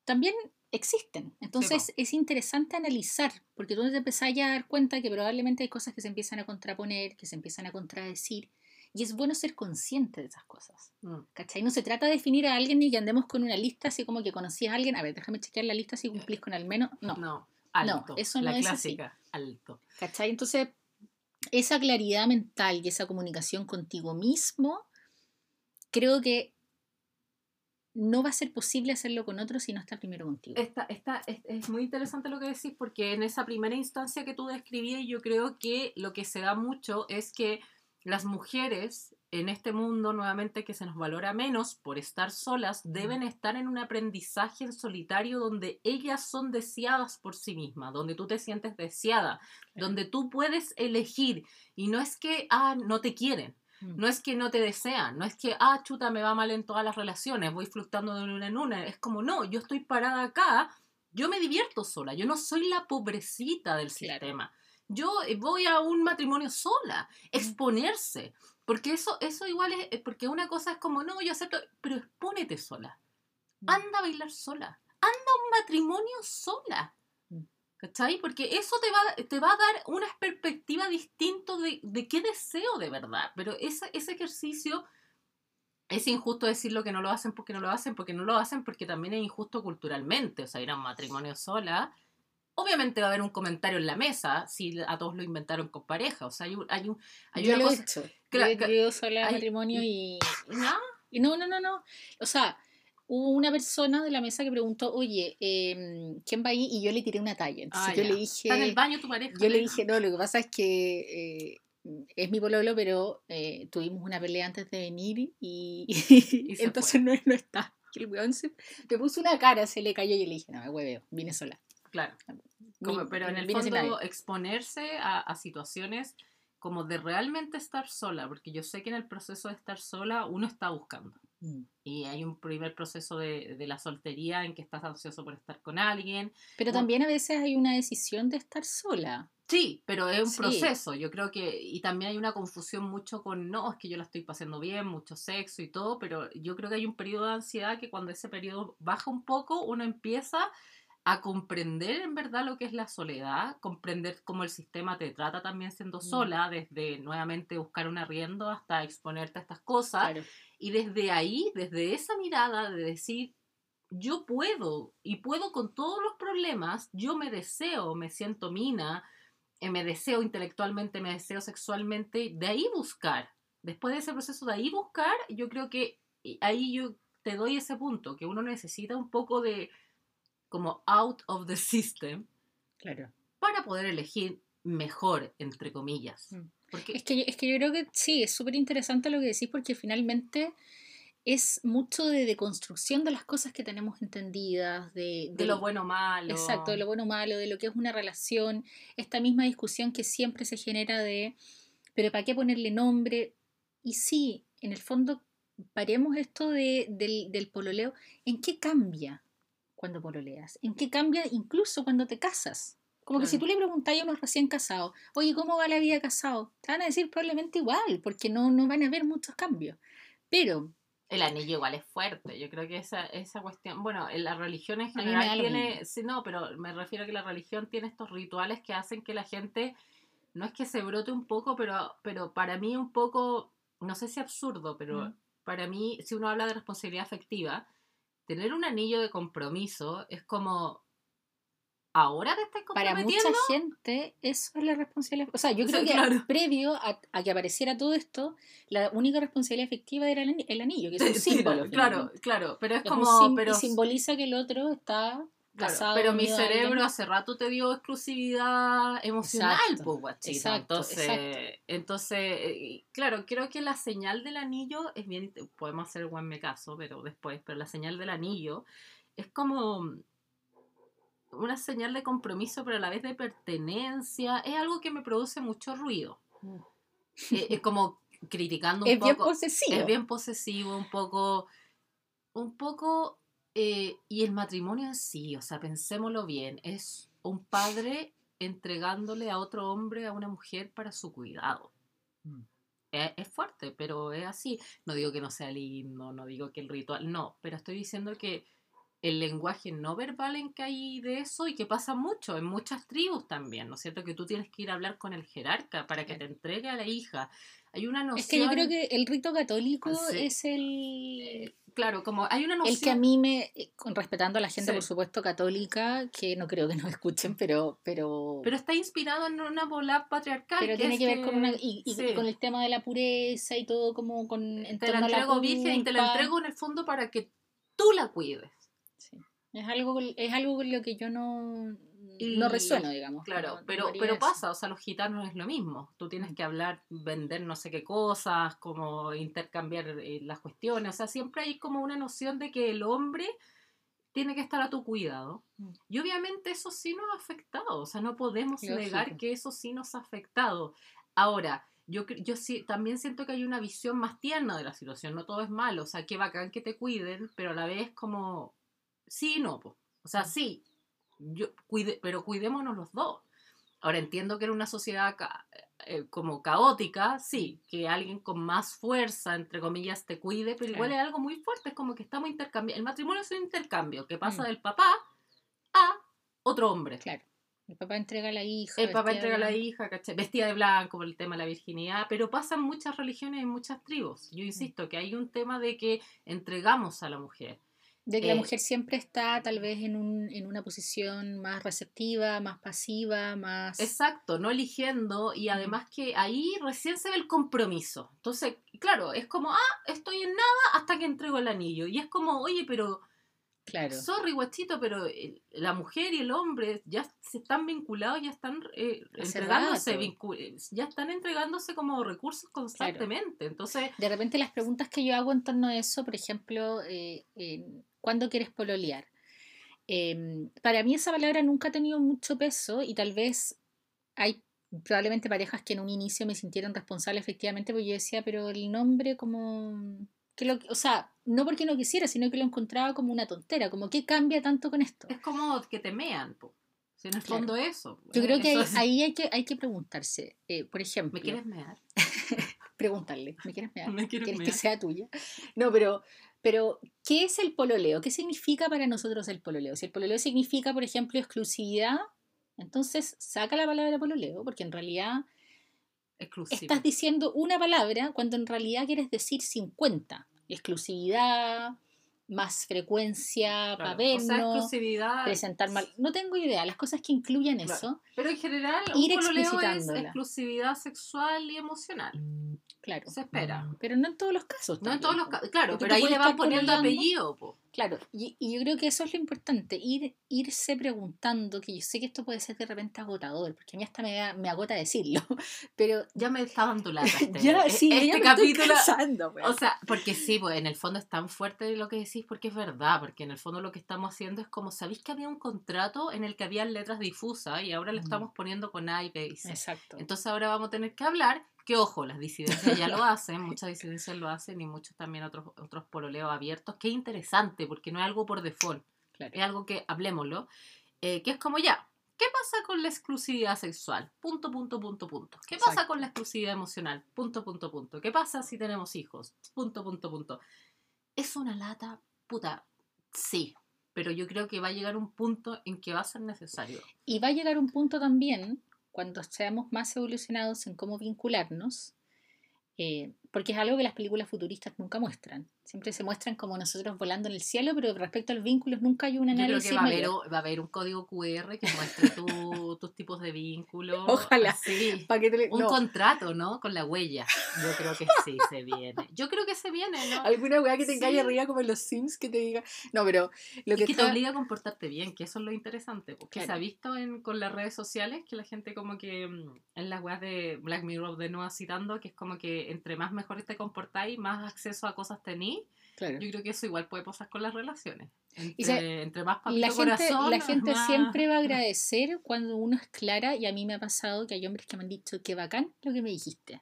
también existen. Entonces es interesante analizar, porque tú te empezás a dar cuenta que probablemente hay cosas que se empiezan a contraponer, que se empiezan a contradecir, y es bueno ser consciente de esas cosas. mm. ¿Cachai? No se trata de definir a alguien ni que andemos con una lista así como que conocías a alguien. A ver, déjame chequear la lista si cumplís con al menos. No. No, alto. eso no la es así. clásica, alto. ¿Cachai? Entonces, esa claridad mental y esa comunicación contigo mismo, creo que no va a ser posible hacerlo con otros si no está primero contigo. Esta, esta, es, es muy interesante lo que decís porque en esa primera instancia que tú describías yo creo que lo que se da mucho es que las mujeres en este mundo nuevamente que se nos valora menos por estar solas deben estar en un aprendizaje en solitario donde ellas son deseadas por sí mismas, donde tú te sientes deseada, donde tú puedes elegir y no es que, ah, no te quieren. Mm. No es que no te desean, no es que, ah, chuta, me va mal en todas las relaciones, voy fluctuando de una en una. Es como, no, yo estoy parada acá, yo me divierto sola, yo no soy la pobrecita del Claro. sistema. Yo eh, voy a un matrimonio sola, exponerse, porque eso, eso igual es, eh, porque una cosa es como, no, yo acepto, pero expónete sola, Mm. anda a bailar sola, anda a un matrimonio sola. ¿Cachai? Porque eso te va, te va a dar una perspectiva distinta de, de qué deseo de verdad. Pero ese, ese ejercicio es injusto decirlo que no lo hacen porque no lo hacen, porque no lo hacen porque también es injusto culturalmente. O sea, ir a un matrimonio sola. Obviamente va a haber un comentario en la mesa si a todos lo inventaron con pareja. O sea, hay, un- hay, un, hay Yo una lo he cosa. hecho. Claro, yo he ido sola a hay- matrimonio y, ¿No? y no, no, no, no. O sea, hubo una persona de la mesa que preguntó, oye, em, ¿quién va ahí? Y yo le tiré una talla. Entonces Ah, yo ya. le dije... Está en el baño tu pareja. Yo le dije, no, lo que pasa es que eh, es mi pololo, pero eh, tuvimos una pelea antes de venir y, entonces no, no está. Y el weón se, me puso una cara, se le cayó y yo le dije, no, me hueveo, vine sola. Claro. Como- Vi- pero en el vine sin fondo exponerse a, a situaciones como de realmente estar sola, porque yo sé que en el proceso de estar sola uno está buscando. Mm. Y hay un primer proceso de, de la soltería en que estás ansioso por estar con alguien. Pero Bueno. también a veces hay una decisión de estar sola. Sí, pero es un Sí. proceso. Yo creo que, y también hay una confusión mucho con, no, es que yo la estoy pasando bien, mucho sexo y todo, pero yo creo que hay un periodo de ansiedad que cuando ese periodo baja un poco, uno empieza a comprender en verdad lo que es la soledad, comprender cómo el sistema te trata también siendo Mm. sola, desde nuevamente buscar un arriendo hasta exponerte a estas cosas. Claro. Y desde ahí, desde esa mirada de decir, yo puedo y puedo con todos los problemas, yo me deseo, me siento mina, eh, me deseo intelectualmente, me deseo sexualmente, de ahí buscar. Después de ese proceso de ahí buscar, yo creo que ahí yo te doy ese punto, que uno necesita un poco de como out of the system Claro. para poder elegir mejor, entre comillas. Mm. Porque Es que, es que yo creo que sí, es súper interesante lo que decís porque finalmente es mucho de deconstrucción de las cosas que tenemos entendidas, de, de lo bueno o malo. Exacto, de lo bueno o malo, de lo que es una relación, esta misma discusión que siempre se genera de, pero ¿para qué ponerle nombre? Y sí, en el fondo, paremos esto de, del, del pololeo, ¿en qué cambia cuando pololeas? ¿En qué cambia incluso cuando te casas? Como que si tú Claro. le preguntas a unos recién casados, oye, ¿cómo va la vida casado? Te van a decir probablemente igual, porque no, no van a haber muchos cambios. Pero El anillo igual es fuerte. Yo creo que esa, esa cuestión, bueno, en la religión en general tiene, sí, no, pero me refiero a que la religión tiene estos rituales que hacen que la gente, no es que se brote un poco, pero, pero para mí un poco, no sé si absurdo, pero Mm. para mí, si uno habla de responsabilidad afectiva, tener un anillo de compromiso es como, ahora te estás Para mucha comprometiendo. gente eso es la responsabilidad. O sea, yo Sí, creo que claro. previo a, a que apareciera todo esto, la única responsabilidad efectiva era el, ani- el anillo, que es un Sí, símbolo. claro, finalmente. claro, pero es como, sim- pero, y simboliza que el otro está claro, pero mi alguien. cerebro hace rato te dio exclusividad emocional, Exacto, pues, guachita. exacto, entonces, exacto. entonces, eh, claro, creo que la señal del anillo es bien, podemos hacer buen me caso, pero después, pero la señal del anillo es como una señal de compromiso, pero a la vez de pertenencia, es algo que me produce mucho ruido. Mm. Eh, es como criticando un Es bien poco. posesivo. Es bien posesivo, un poco. Un poco. Eh, y el matrimonio en sí, o sea, pensémoslo bien, es un padre entregándole a otro hombre a una mujer para su cuidado. Mm. Es, es fuerte, pero es así. No digo que no sea lindo, no digo que el ritual, no, pero estoy diciendo que el lenguaje no verbal en que hay de eso y que pasa mucho en muchas tribus también, ¿no es cierto? Que tú tienes que ir a hablar con el jerarca para que te entregue a la hija. Hay una noción... Es que yo creo que el rito católico Sí. es el, eh, claro, como hay una noción... el que a mí me, eh, respetando a la gente, Sí. por supuesto, católica, que no creo que nos escuchen, pero... Pero, Pero está inspirado en una bola patriarcal. pero tiene es que ver con una... Y, y sí, con el tema de la pureza y todo como con... En te la entrego virgen y te la entrego en el fondo para que tú la cuides. Sí. Es algo, es algo con lo que yo no, Y- no resueno, digamos. Claro, No- pero, pero pasa, o sea, los gitanos es lo mismo. Tú tienes Mm. que hablar, vender no sé qué cosas, como intercambiar eh, las cuestiones. O sea, siempre hay como una noción de que el hombre tiene que estar a tu cuidado. Mm. Y obviamente eso sí nos ha afectado. O sea, no podemos Lógico. negar que eso sí nos ha afectado. Ahora, yo, yo sí, también siento que hay una visión más tierna de la situación. No todo es malo. O sea, qué bacán que te cuiden, pero a la vez como sí y no. po. O sea, sí, yo, cuide, pero cuidémonos los dos. Ahora entiendo que era una sociedad ca- eh, como caótica, sí, que alguien con más fuerza, entre comillas, te cuide, pero igual es algo muy fuerte, es como que estamos intercambiando. El matrimonio es un intercambio que pasa Mm. del papá a otro hombre. Claro. El papá entrega a la hija. El papá entrega a la hija, ¿cachai? vestida de blanco por el tema de la virginidad, pero pasa en muchas religiones y muchas tribus. Mm. Yo insisto que hay un tema de que entregamos a la mujer. De que la Eh, mujer siempre está tal vez en, un, en una posición más receptiva, más pasiva, más... Exacto, no eligiendo y además que ahí recién se ve el compromiso. Entonces, claro, es como, ah, estoy en nada hasta que entrego el anillo. Y es como, oye, pero, Claro. sorry, guachito, pero el- la mujer y el hombre ya se están vinculados, ya están eh, entregándose, eh, ya están entregándose como recursos constantemente. Entonces, De repente las preguntas que yo hago en torno a eso, por ejemplo, eh, en, ¿cuándo quieres pololear? Em, para mí esa palabra nunca ha tenido mucho peso y tal vez hay probablemente parejas que en un inicio me sintieron responsable efectivamente porque yo decía, pero el nombre como... Que lo, o sea, no porque no quisiera, sino que lo encontraba como una tontera, como ¿qué cambia tanto con esto? es como que te mean. po. Si en el Claro. fondo eso. Yo eh, creo que es- ahí hay, que, hay que preguntarse, eh, por ejemplo, ¿Me quieres mear? preguntarle, ¿me quieres mear? ¿Me quieres ¿Quieres que mear? sea tuya? No, pero, pero, ¿qué es el pololeo? ¿Qué significa para nosotros el pololeo? Si el pololeo significa, por ejemplo, exclusividad, entonces saca la palabra pololeo, porque en realidad Exclusivo. estás diciendo una palabra cuando en realidad quieres decir 50. Exclusividad, más frecuencia, Claro. para O sea, vernos, presentar mal. No tengo idea, las cosas que incluyan Claro. eso, Pero en general, Ir un es exclusividad sexual y emocional. claro. Se espera. Pero no en todos los casos. No en todos los casos. Claro, pero ahí le van poniendo apellido, po. Claro, y, y yo creo que eso es lo importante, ir, irse preguntando, que yo sé que esto puede ser de repente agotador, porque a mí hasta me, da- me agota decirlo, pero Ya me está dando lata este, ya, e- sí, este ya me capítulo. estoy cansando, weón. O sea, porque sí, pues en el fondo es tan fuerte lo que decís porque es verdad, porque en el fondo lo que estamos haciendo es como, ¿sabéis que había un contrato en el que había letras difusas y ahora lo Mm. estamos poniendo con A y B y C? Exacto. Entonces ahora vamos a tener que hablar, que ojo, las disidencias ya lo hacen, muchas disidencias lo hacen y muchos también otros, otros pololeos abiertos, es interesante porque no es algo por default, Claro. es algo que, hablemoslo, eh, que es como ya, ¿qué pasa con la exclusividad sexual? Punto, punto, punto, punto. ¿Qué pasa con la exclusividad emocional? Punto, punto, punto. ¿Qué pasa si tenemos hijos? Punto, punto, punto. Es una lata, puta, sí, pero yo creo que va a llegar un punto en que va a ser necesario. Y va a llegar un punto también, cuando seamos más evolucionados en cómo vincularnos, eh, Porque es algo que las películas futuristas nunca muestran. Siempre se muestran como nosotros volando en el cielo, pero respecto a los vínculos nunca hay un Yo creo análisis. que va a, haber, va a haber un código QR que muestre tu- tus tipos de vínculos. Ojalá. Sí. Que te le- Un no. contrato, ¿no? Con la huella. Yo creo que sí se viene. Yo creo que se viene, ¿no? Alguna weá que te Sí. cae arriba como en los Sims que te diga. No, pero lo y que, que te está- obliga a comportarte bien, que eso es lo interesante. Porque se Claro. ha visto en, con las redes sociales que la gente como que mm, en las weas de Black Mirror de nuevo citando, que es como que entre más mejor te comportáis, más acceso a cosas. Claro. Yo creo que eso igual puede pasar con las relaciones. Entre, Y se- entre más La gente, corazón, la gente más- siempre va a agradecer cuando uno es clara y a mí me ha pasado que hay hombres que me han dicho que bacán lo que me dijiste.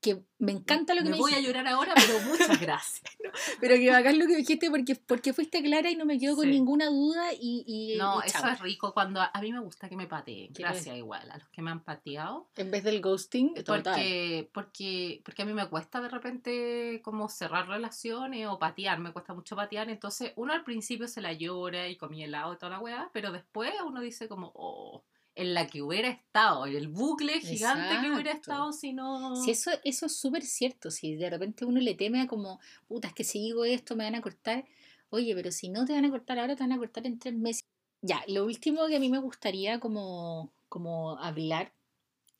Que me encanta lo que me me, voy a llorar ahora, pero muchas gracias. Pero que bacán lo que dijiste porque, porque fuiste clara y no me quedo con ninguna duda y, y- No, y eso es rico cuando a, a mí me gusta que me pateen. Gracias igual a los que me han pateado. En vez del ghosting. Porque, porque, porque a mí me cuesta de repente como cerrar relaciones o patear, me cuesta mucho patear, entonces uno al principio se la llora y comí helado y toda la weá, pero después uno dice como, oh, en la que hubiera estado, el bucle gigante que hubiera estado si no... Si eso, eso es súper cierto, si de repente uno le teme a como, puta, es que si digo esto me van a cortar, oye, pero si no te van a cortar ahora, te van a cortar en tres meses. Ya, lo último que a mí me gustaría como, como hablar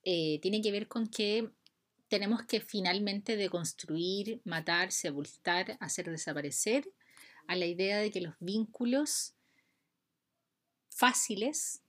eh, tiene que ver con que tenemos que finalmente deconstruir, matar, sepultar, hacer desaparecer a la idea de que los vínculos fáciles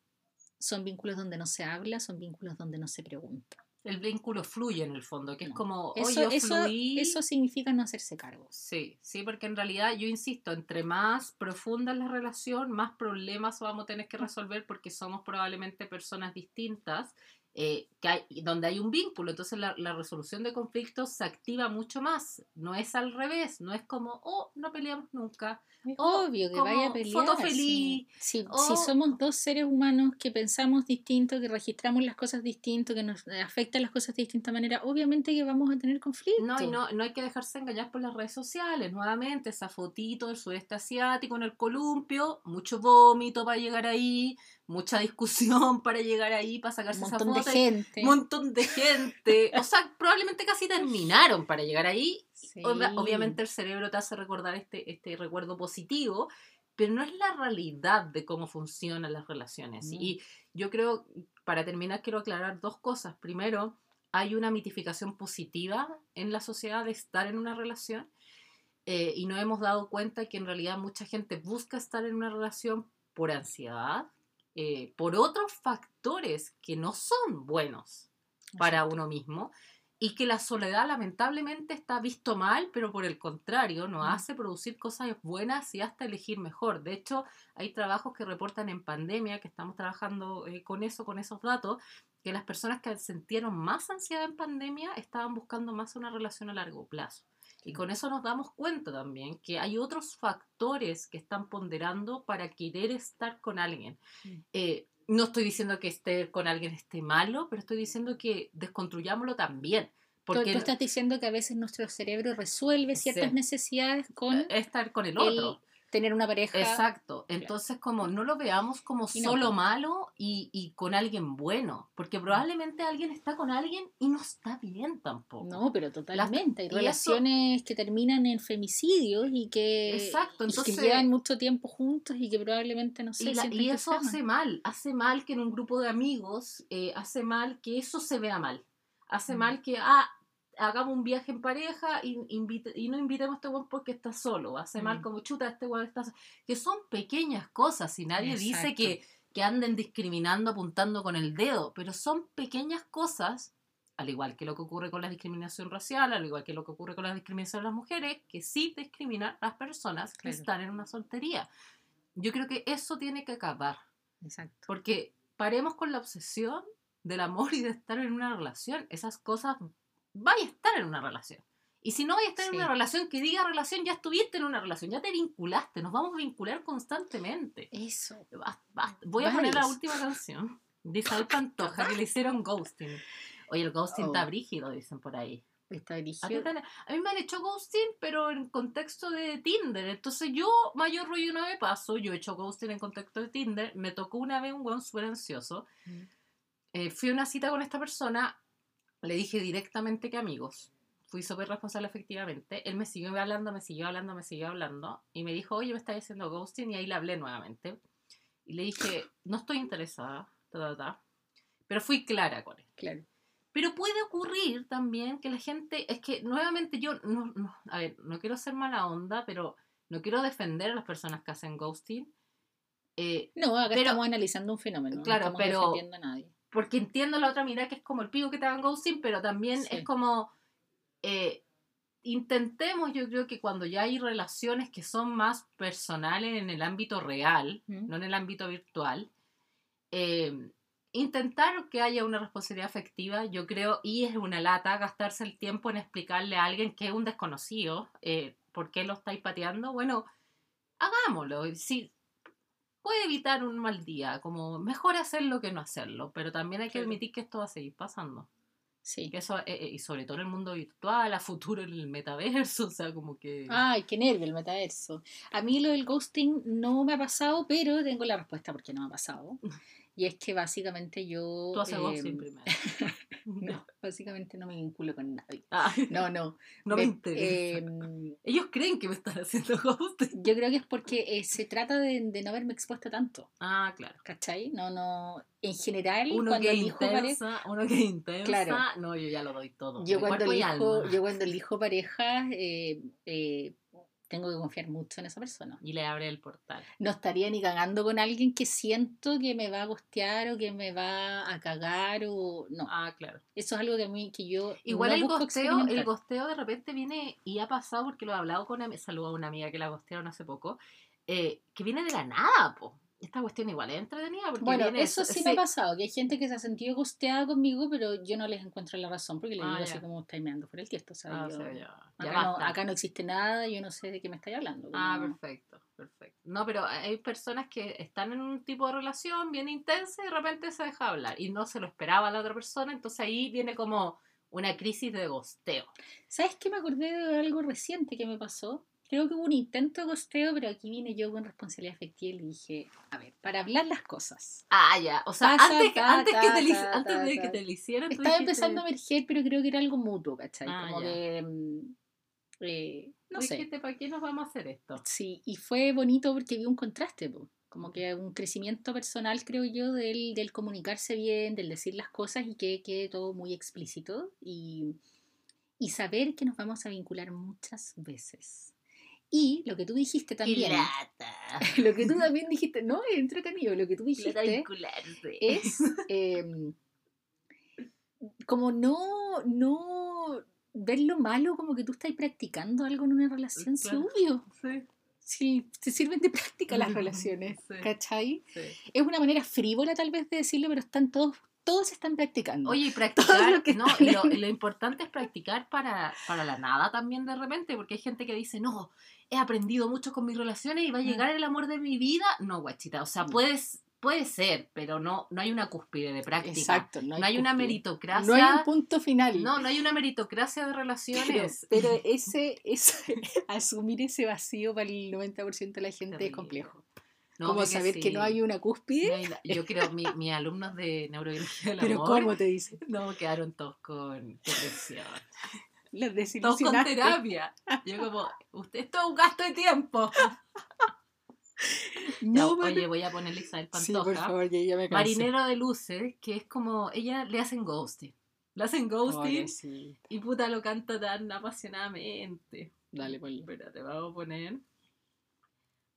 son vínculos donde no se habla, son vínculos donde no se pregunta. El vínculo fluye en el fondo, que es No. como, Eso, yo eso, fluí... eso significa no hacerse cargo. Sí, sí, porque en realidad yo insisto, entre más profunda es la relación, más problemas vamos a tener que resolver porque somos probablemente personas distintas, eh, que hay, donde hay un vínculo. Entonces la, la resolución de conflictos se activa mucho más. No es al revés, no es como, oh, no peleamos nunca. Es obvio que vaya a pelear. foto sí. feliz, Si, somos dos seres humanos que pensamos distinto, que registramos las cosas distinto, que nos afectan las cosas de distinta manera, obviamente que vamos a tener conflicto. No, y no, no hay que dejarse engañar por las redes sociales. Nuevamente, esa fotito del sudeste asiático en el columpio, mucho vómito para llegar ahí, mucha discusión para llegar ahí, para Un sacarse esa montón de foto. gente. Un montón de gente. O sea, probablemente casi terminaron para llegar ahí. Sí. Obviamente el cerebro te hace recordar este, este recuerdo positivo, pero no es la realidad de cómo funcionan las relaciones. No. Y yo creo, para terminar, quiero aclarar dos cosas. Primero, hay una mitificación positiva en la sociedad de estar en una relación eh, y no hemos dado cuenta que en realidad mucha gente busca estar en una relación por ansiedad, eh, por otros factores que no son buenos para uno mismo y que la soledad lamentablemente está visto mal, pero por el contrario nos Mm. hace producir cosas buenas y hasta elegir mejor. De hecho, hay trabajos que reportan en pandemia, que estamos trabajando eh, con eso, con esos datos, que las personas que sintieron más ansiedad en pandemia estaban buscando más una relación a largo plazo. Y con eso nos damos cuenta también que hay otros factores que están ponderando para querer estar con alguien. Mm. Eh, no estoy diciendo que estar con alguien esté malo, pero estoy diciendo que desconstruyámoslo también. Porque tú estás diciendo que a veces nuestro cerebro resuelve ciertas Sí. necesidades con eh, estar con el otro. Tener una pareja. Exacto. Entonces, como no lo veamos como Y solo malo y, y con alguien bueno, porque probablemente alguien está con alguien y no está bien tampoco. No, pero totalmente. Hay y eso- relaciones que terminan en femicidios y que, Exacto, y que entonces- llevan mucho tiempo juntos y que probablemente no sé. Y, la- y eso hace mal, hace mal que en un grupo de amigos, eh, hace mal que eso se vea mal. Hace Mm. mal que, ah, hagamos un viaje en pareja y, invite- y no invitemos a este weón porque está solo. Hace mal Mm. como, chuta, este weón está solo. Que son pequeñas cosas y nadie dice Exacto. que, que anden discriminando, apuntando con el dedo, pero son pequeñas cosas, al igual que lo que ocurre con la discriminación racial, al igual que lo que ocurre con la discriminación de las mujeres, que sí discriminan a las personas que Claro. están en una soltería. Yo creo que eso tiene que acabar. Exacto. Porque paremos con la obsesión del amor y de estar en una relación. Esas cosas, vaya a estar en una relación. Y si no vaya a estar Sí. en una relación que diga relación, ya estuviste en una relación, ya te vinculaste, nos vamos a vincular constantemente. Eso. Basta, basta. Voy a poner la última canción de Isabel Pantoja que le hicieron ghosting. Oye, el ghosting está Oh. brígido, dicen por ahí. Está dirigido. han- a mí me han hecho ghosting, pero en contexto de Tinder. Entonces yo, mayor rollo no me paso. Yo he hecho ghosting en contexto de Tinder. Me tocó una vez un weón súper ansioso. Mm. Eh, fui a una cita con esta persona. Le dije directamente que amigos. fui súper responsable efectivamente. Él me siguió hablando, me siguió hablando, me siguió hablando. Y me dijo, oye, me estás haciendo ghosting. Y ahí le hablé nuevamente. Y le dije, no estoy interesada, ta, ta, ta. Pero fui clara con él. Claro. Pero puede ocurrir también que la gente, es que nuevamente yo, no, no, a ver, no quiero ser mala onda, pero no quiero defender a las personas que hacen ghosting. eh, No, acá Pero- estamos analizando un fenómeno. no estamos pero- defendiendo a nadie. Porque entiendo la otra mirada que es como el pico que te hagan ghosting, pero también Sí. es como eh, intentemos, yo creo que cuando ya hay relaciones que son más personales en el ámbito real, Mm. no en el ámbito virtual, eh, intentar que haya una responsabilidad afectiva, yo creo, y es una lata gastarse el tiempo en explicarle a alguien que es un desconocido, eh, por qué lo estáis pateando, bueno, hagámoslo. Si puede evitar un mal día, como mejor hacerlo que no hacerlo, pero también hay que admitir que esto va a seguir pasando. Sí. Que eso, eh, eh, y sobre todo en el mundo virtual, a futuro en el metaverso, o sea, como que... Ay, qué nervio el metaverso. A mí lo del ghosting no me ha pasado, pero tengo la respuesta porque no me ha pasado. Y es que básicamente yo... Tú haces eh, primero. No, básicamente no me vinculo con nadie. Ay, No, no. no me interesa. em, Ellos creen que me están haciendo ghosting. yo creo que es porque eh, se trata de, de no haberme expuesto tanto. Ah, claro. ¿Cachai? No, no. En general, Uno cuando que elijo pareja. uno que intensa, Claro. no, yo ya lo doy todo. Yo cuando, elijo, yo cuando elijo pareja, eh, eh, tengo que confiar mucho en esa persona. Y le abre el portal. No estaría ni cagando con alguien que siento que me va a gostear o que me va a cagar o no. Ah, claro. Eso es algo que a mí que yo Igual no el gosteo, el gosteo de repente viene y ha pasado porque lo he hablado con una, saludo a una amiga que la gostearon hace poco, eh, que viene de la nada, po. Esta cuestión igual es entretenida porque Bueno, viene eso sí me ha pasado, que hay gente que se ha sentido gosteada conmigo, pero yo no les encuentro la razón porque les Ah, digo ya. así como estáis meando por el tiesto. Ah, o yo- sea, ya, ya acá, no, basta. acá no existe nada, yo no sé de qué me estáis hablando. Ah, perfecto, perfecto. No, pero hay personas que están en un tipo de relación bien intensa y de repente se deja hablar y no se lo esperaba la otra persona, entonces ahí viene como una crisis de gosteo. ¿Sabes qué? Me acordé de algo reciente que me pasó. Creo que hubo un intento de gosteo, pero aquí vine yo con responsabilidad efectiva y le dije, a ver, para hablar las cosas. Ah, ya, o sea, Pasa, antes, ta, antes, ta, que te, antes de que te lo hicieran, Estaba dijiste, empezando a emerger, pero creo que era algo mutuo, ¿cachai? Ah, como ya. de... mm, eh, no sé. ¿para qué nos vamos a hacer esto? Sí, y fue bonito porque vi un contraste, po. como que un crecimiento personal, creo yo, del, del comunicarse bien, del decir las cosas y que quede todo muy explícito y, y saber que nos vamos a vincular muchas veces. Y lo que tú dijiste también, lo que tú también dijiste, no, es entretenido, lo que tú dijiste es em, como no, no ver lo malo como que tú estás practicando algo en una relación, sí, Claro. obvio. Sí, Sí, te sirven de práctica las relaciones, Sí. ¿cachai? sí. Es una manera frívola tal vez de decirlo, pero están todos, todos están practicando. Oye, y practicar, no, lo, lo importante es practicar para, para la nada también de repente, porque hay gente que dice, no, he aprendido mucho con mis relaciones y va a llegar el amor de mi vida. No, guachita, o sea, Mm. puedes, puede ser, pero no, no hay una cúspide de práctica. Exacto, No hay, una cúspide. meritocracia. No hay un punto final. no, no hay una meritocracia de Pero, relaciones. pero ese, ese, asumir ese vacío para el 90% de la gente es Terrible. complejo. No, Como saber que sí. no hay una cúspide, No hay yo creo, mi- mis alumnos de neurobiología del pero amor, ¿cómo te dice? no, quedaron todos con depresión. Las Todos con desilusionaste. terapia. Yo como, usted esto es un gasto de tiempo. No, Ya, oye, voy a ponerle Isabel Sí, por Pantoja. favor, ya, ya me cansé. Marinero de luces, que es como, ella le hacen ghosting. Le hacen ghosting Pobrecita. y puta lo canta tan apasionadamente. Dale, ponle. Espérate, vamos a poner.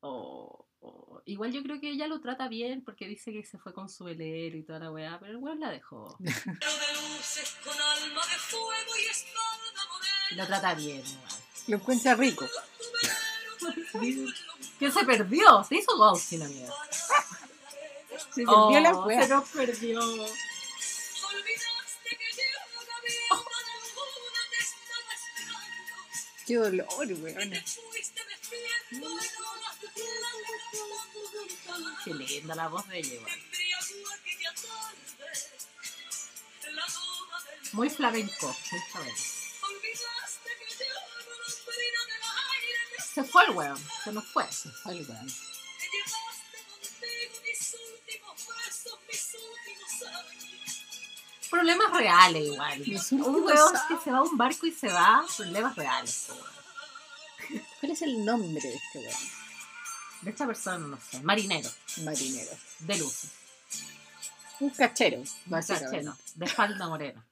Oh, oh. Igual yo creo que ella lo trata bien porque dice que se fue con su velero y toda la weá, pero el weón la dejó. de luces con alma de fuego y espalda morena. Lo trata bien, igual. Lo encuentra rico. ¿Quién se perdió? Se hizo ghosting, amiga. Se Oh, perdió la wea. Se nos perdió. Que esperando. Qué dolor, weón. Qué linda la voz de ella, igual. Muy flamenco, muy flamenco. Se fue el weón, se nos fue. Weón. besos, mis últimos años. Problemas reales igual. Un a- que se va a un barco y se va, problemas reales. weón. ¿Cuál es el nombre de este weón? De esta persona no sé. Marinero, Marinero. de luz. Un cachero, Un cachero, de espalda morena.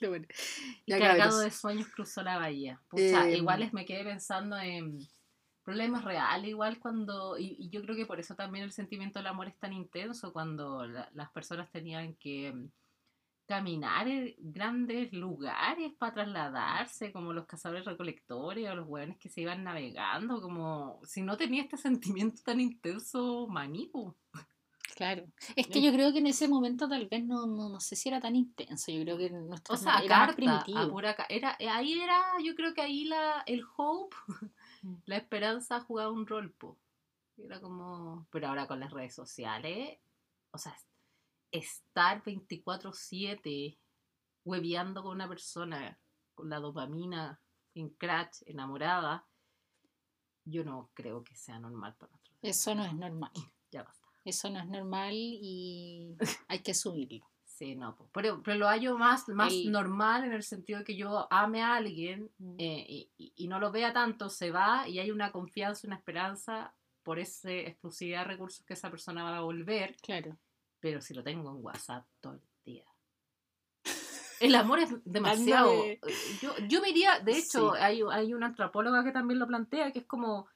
Y Ya, cargado cabros. de sueños cruzó la bahía. Pucha, Em. igual me quedé pensando en problemas reales, igual cuando. Y, y yo creo que por eso también el sentimiento del amor es tan intenso, cuando la- las personas tenían que caminar en grandes lugares para trasladarse, como los cazadores recolectores o los hueones que se iban navegando, como si no tenía este sentimiento tan intenso, manipo. Claro. Es que Eh. yo creo que en ese momento tal vez no, no, no sé si era tan intenso. Yo creo que nuestro O sea, era carta, primitivo. pura era, eh, ahí era, yo creo que ahí la, el hope, Mm. la esperanza jugaba un rol, po. Era como, pero ahora con las redes sociales, o sea, estar 24/7 hueveando con una persona, con la dopamina en crash, enamorada, yo no creo que sea normal para nosotros. Eso no es normal. Ya basta. Eso no es normal y hay que asumirlo. Sí, no, pero, pero lo hallo más, más El- normal en el sentido de que yo ame a alguien eh, y, y- y no lo vea tanto, se va y hay una confianza, una esperanza por esa exclusividad de recursos que esa persona va a volver, Claro. Pero si lo tengo en WhatsApp todo el día. El amor es demasiado. Ándale. Yo, yo me iría, de hecho, Sí. hay, hay una antropóloga que también lo plantea, que es como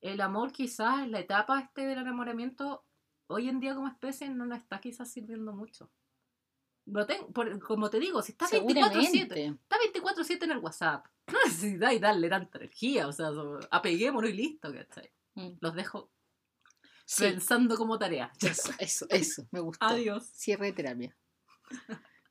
el amor quizás, la etapa este del enamoramiento, hoy en día como especie no nos está quizás sirviendo mucho. Lo ten- por- como te digo, si está 24-7, Seguramente. está 24-7 en el WhatsApp, no necesitáis darle tanta energía, o sea, apeguémonos y listo, ¿cachai? Mm. Los dejo Sí, pensando como tarea. eso, eso, eso, me gustó. Adiós. Cierre de terapia.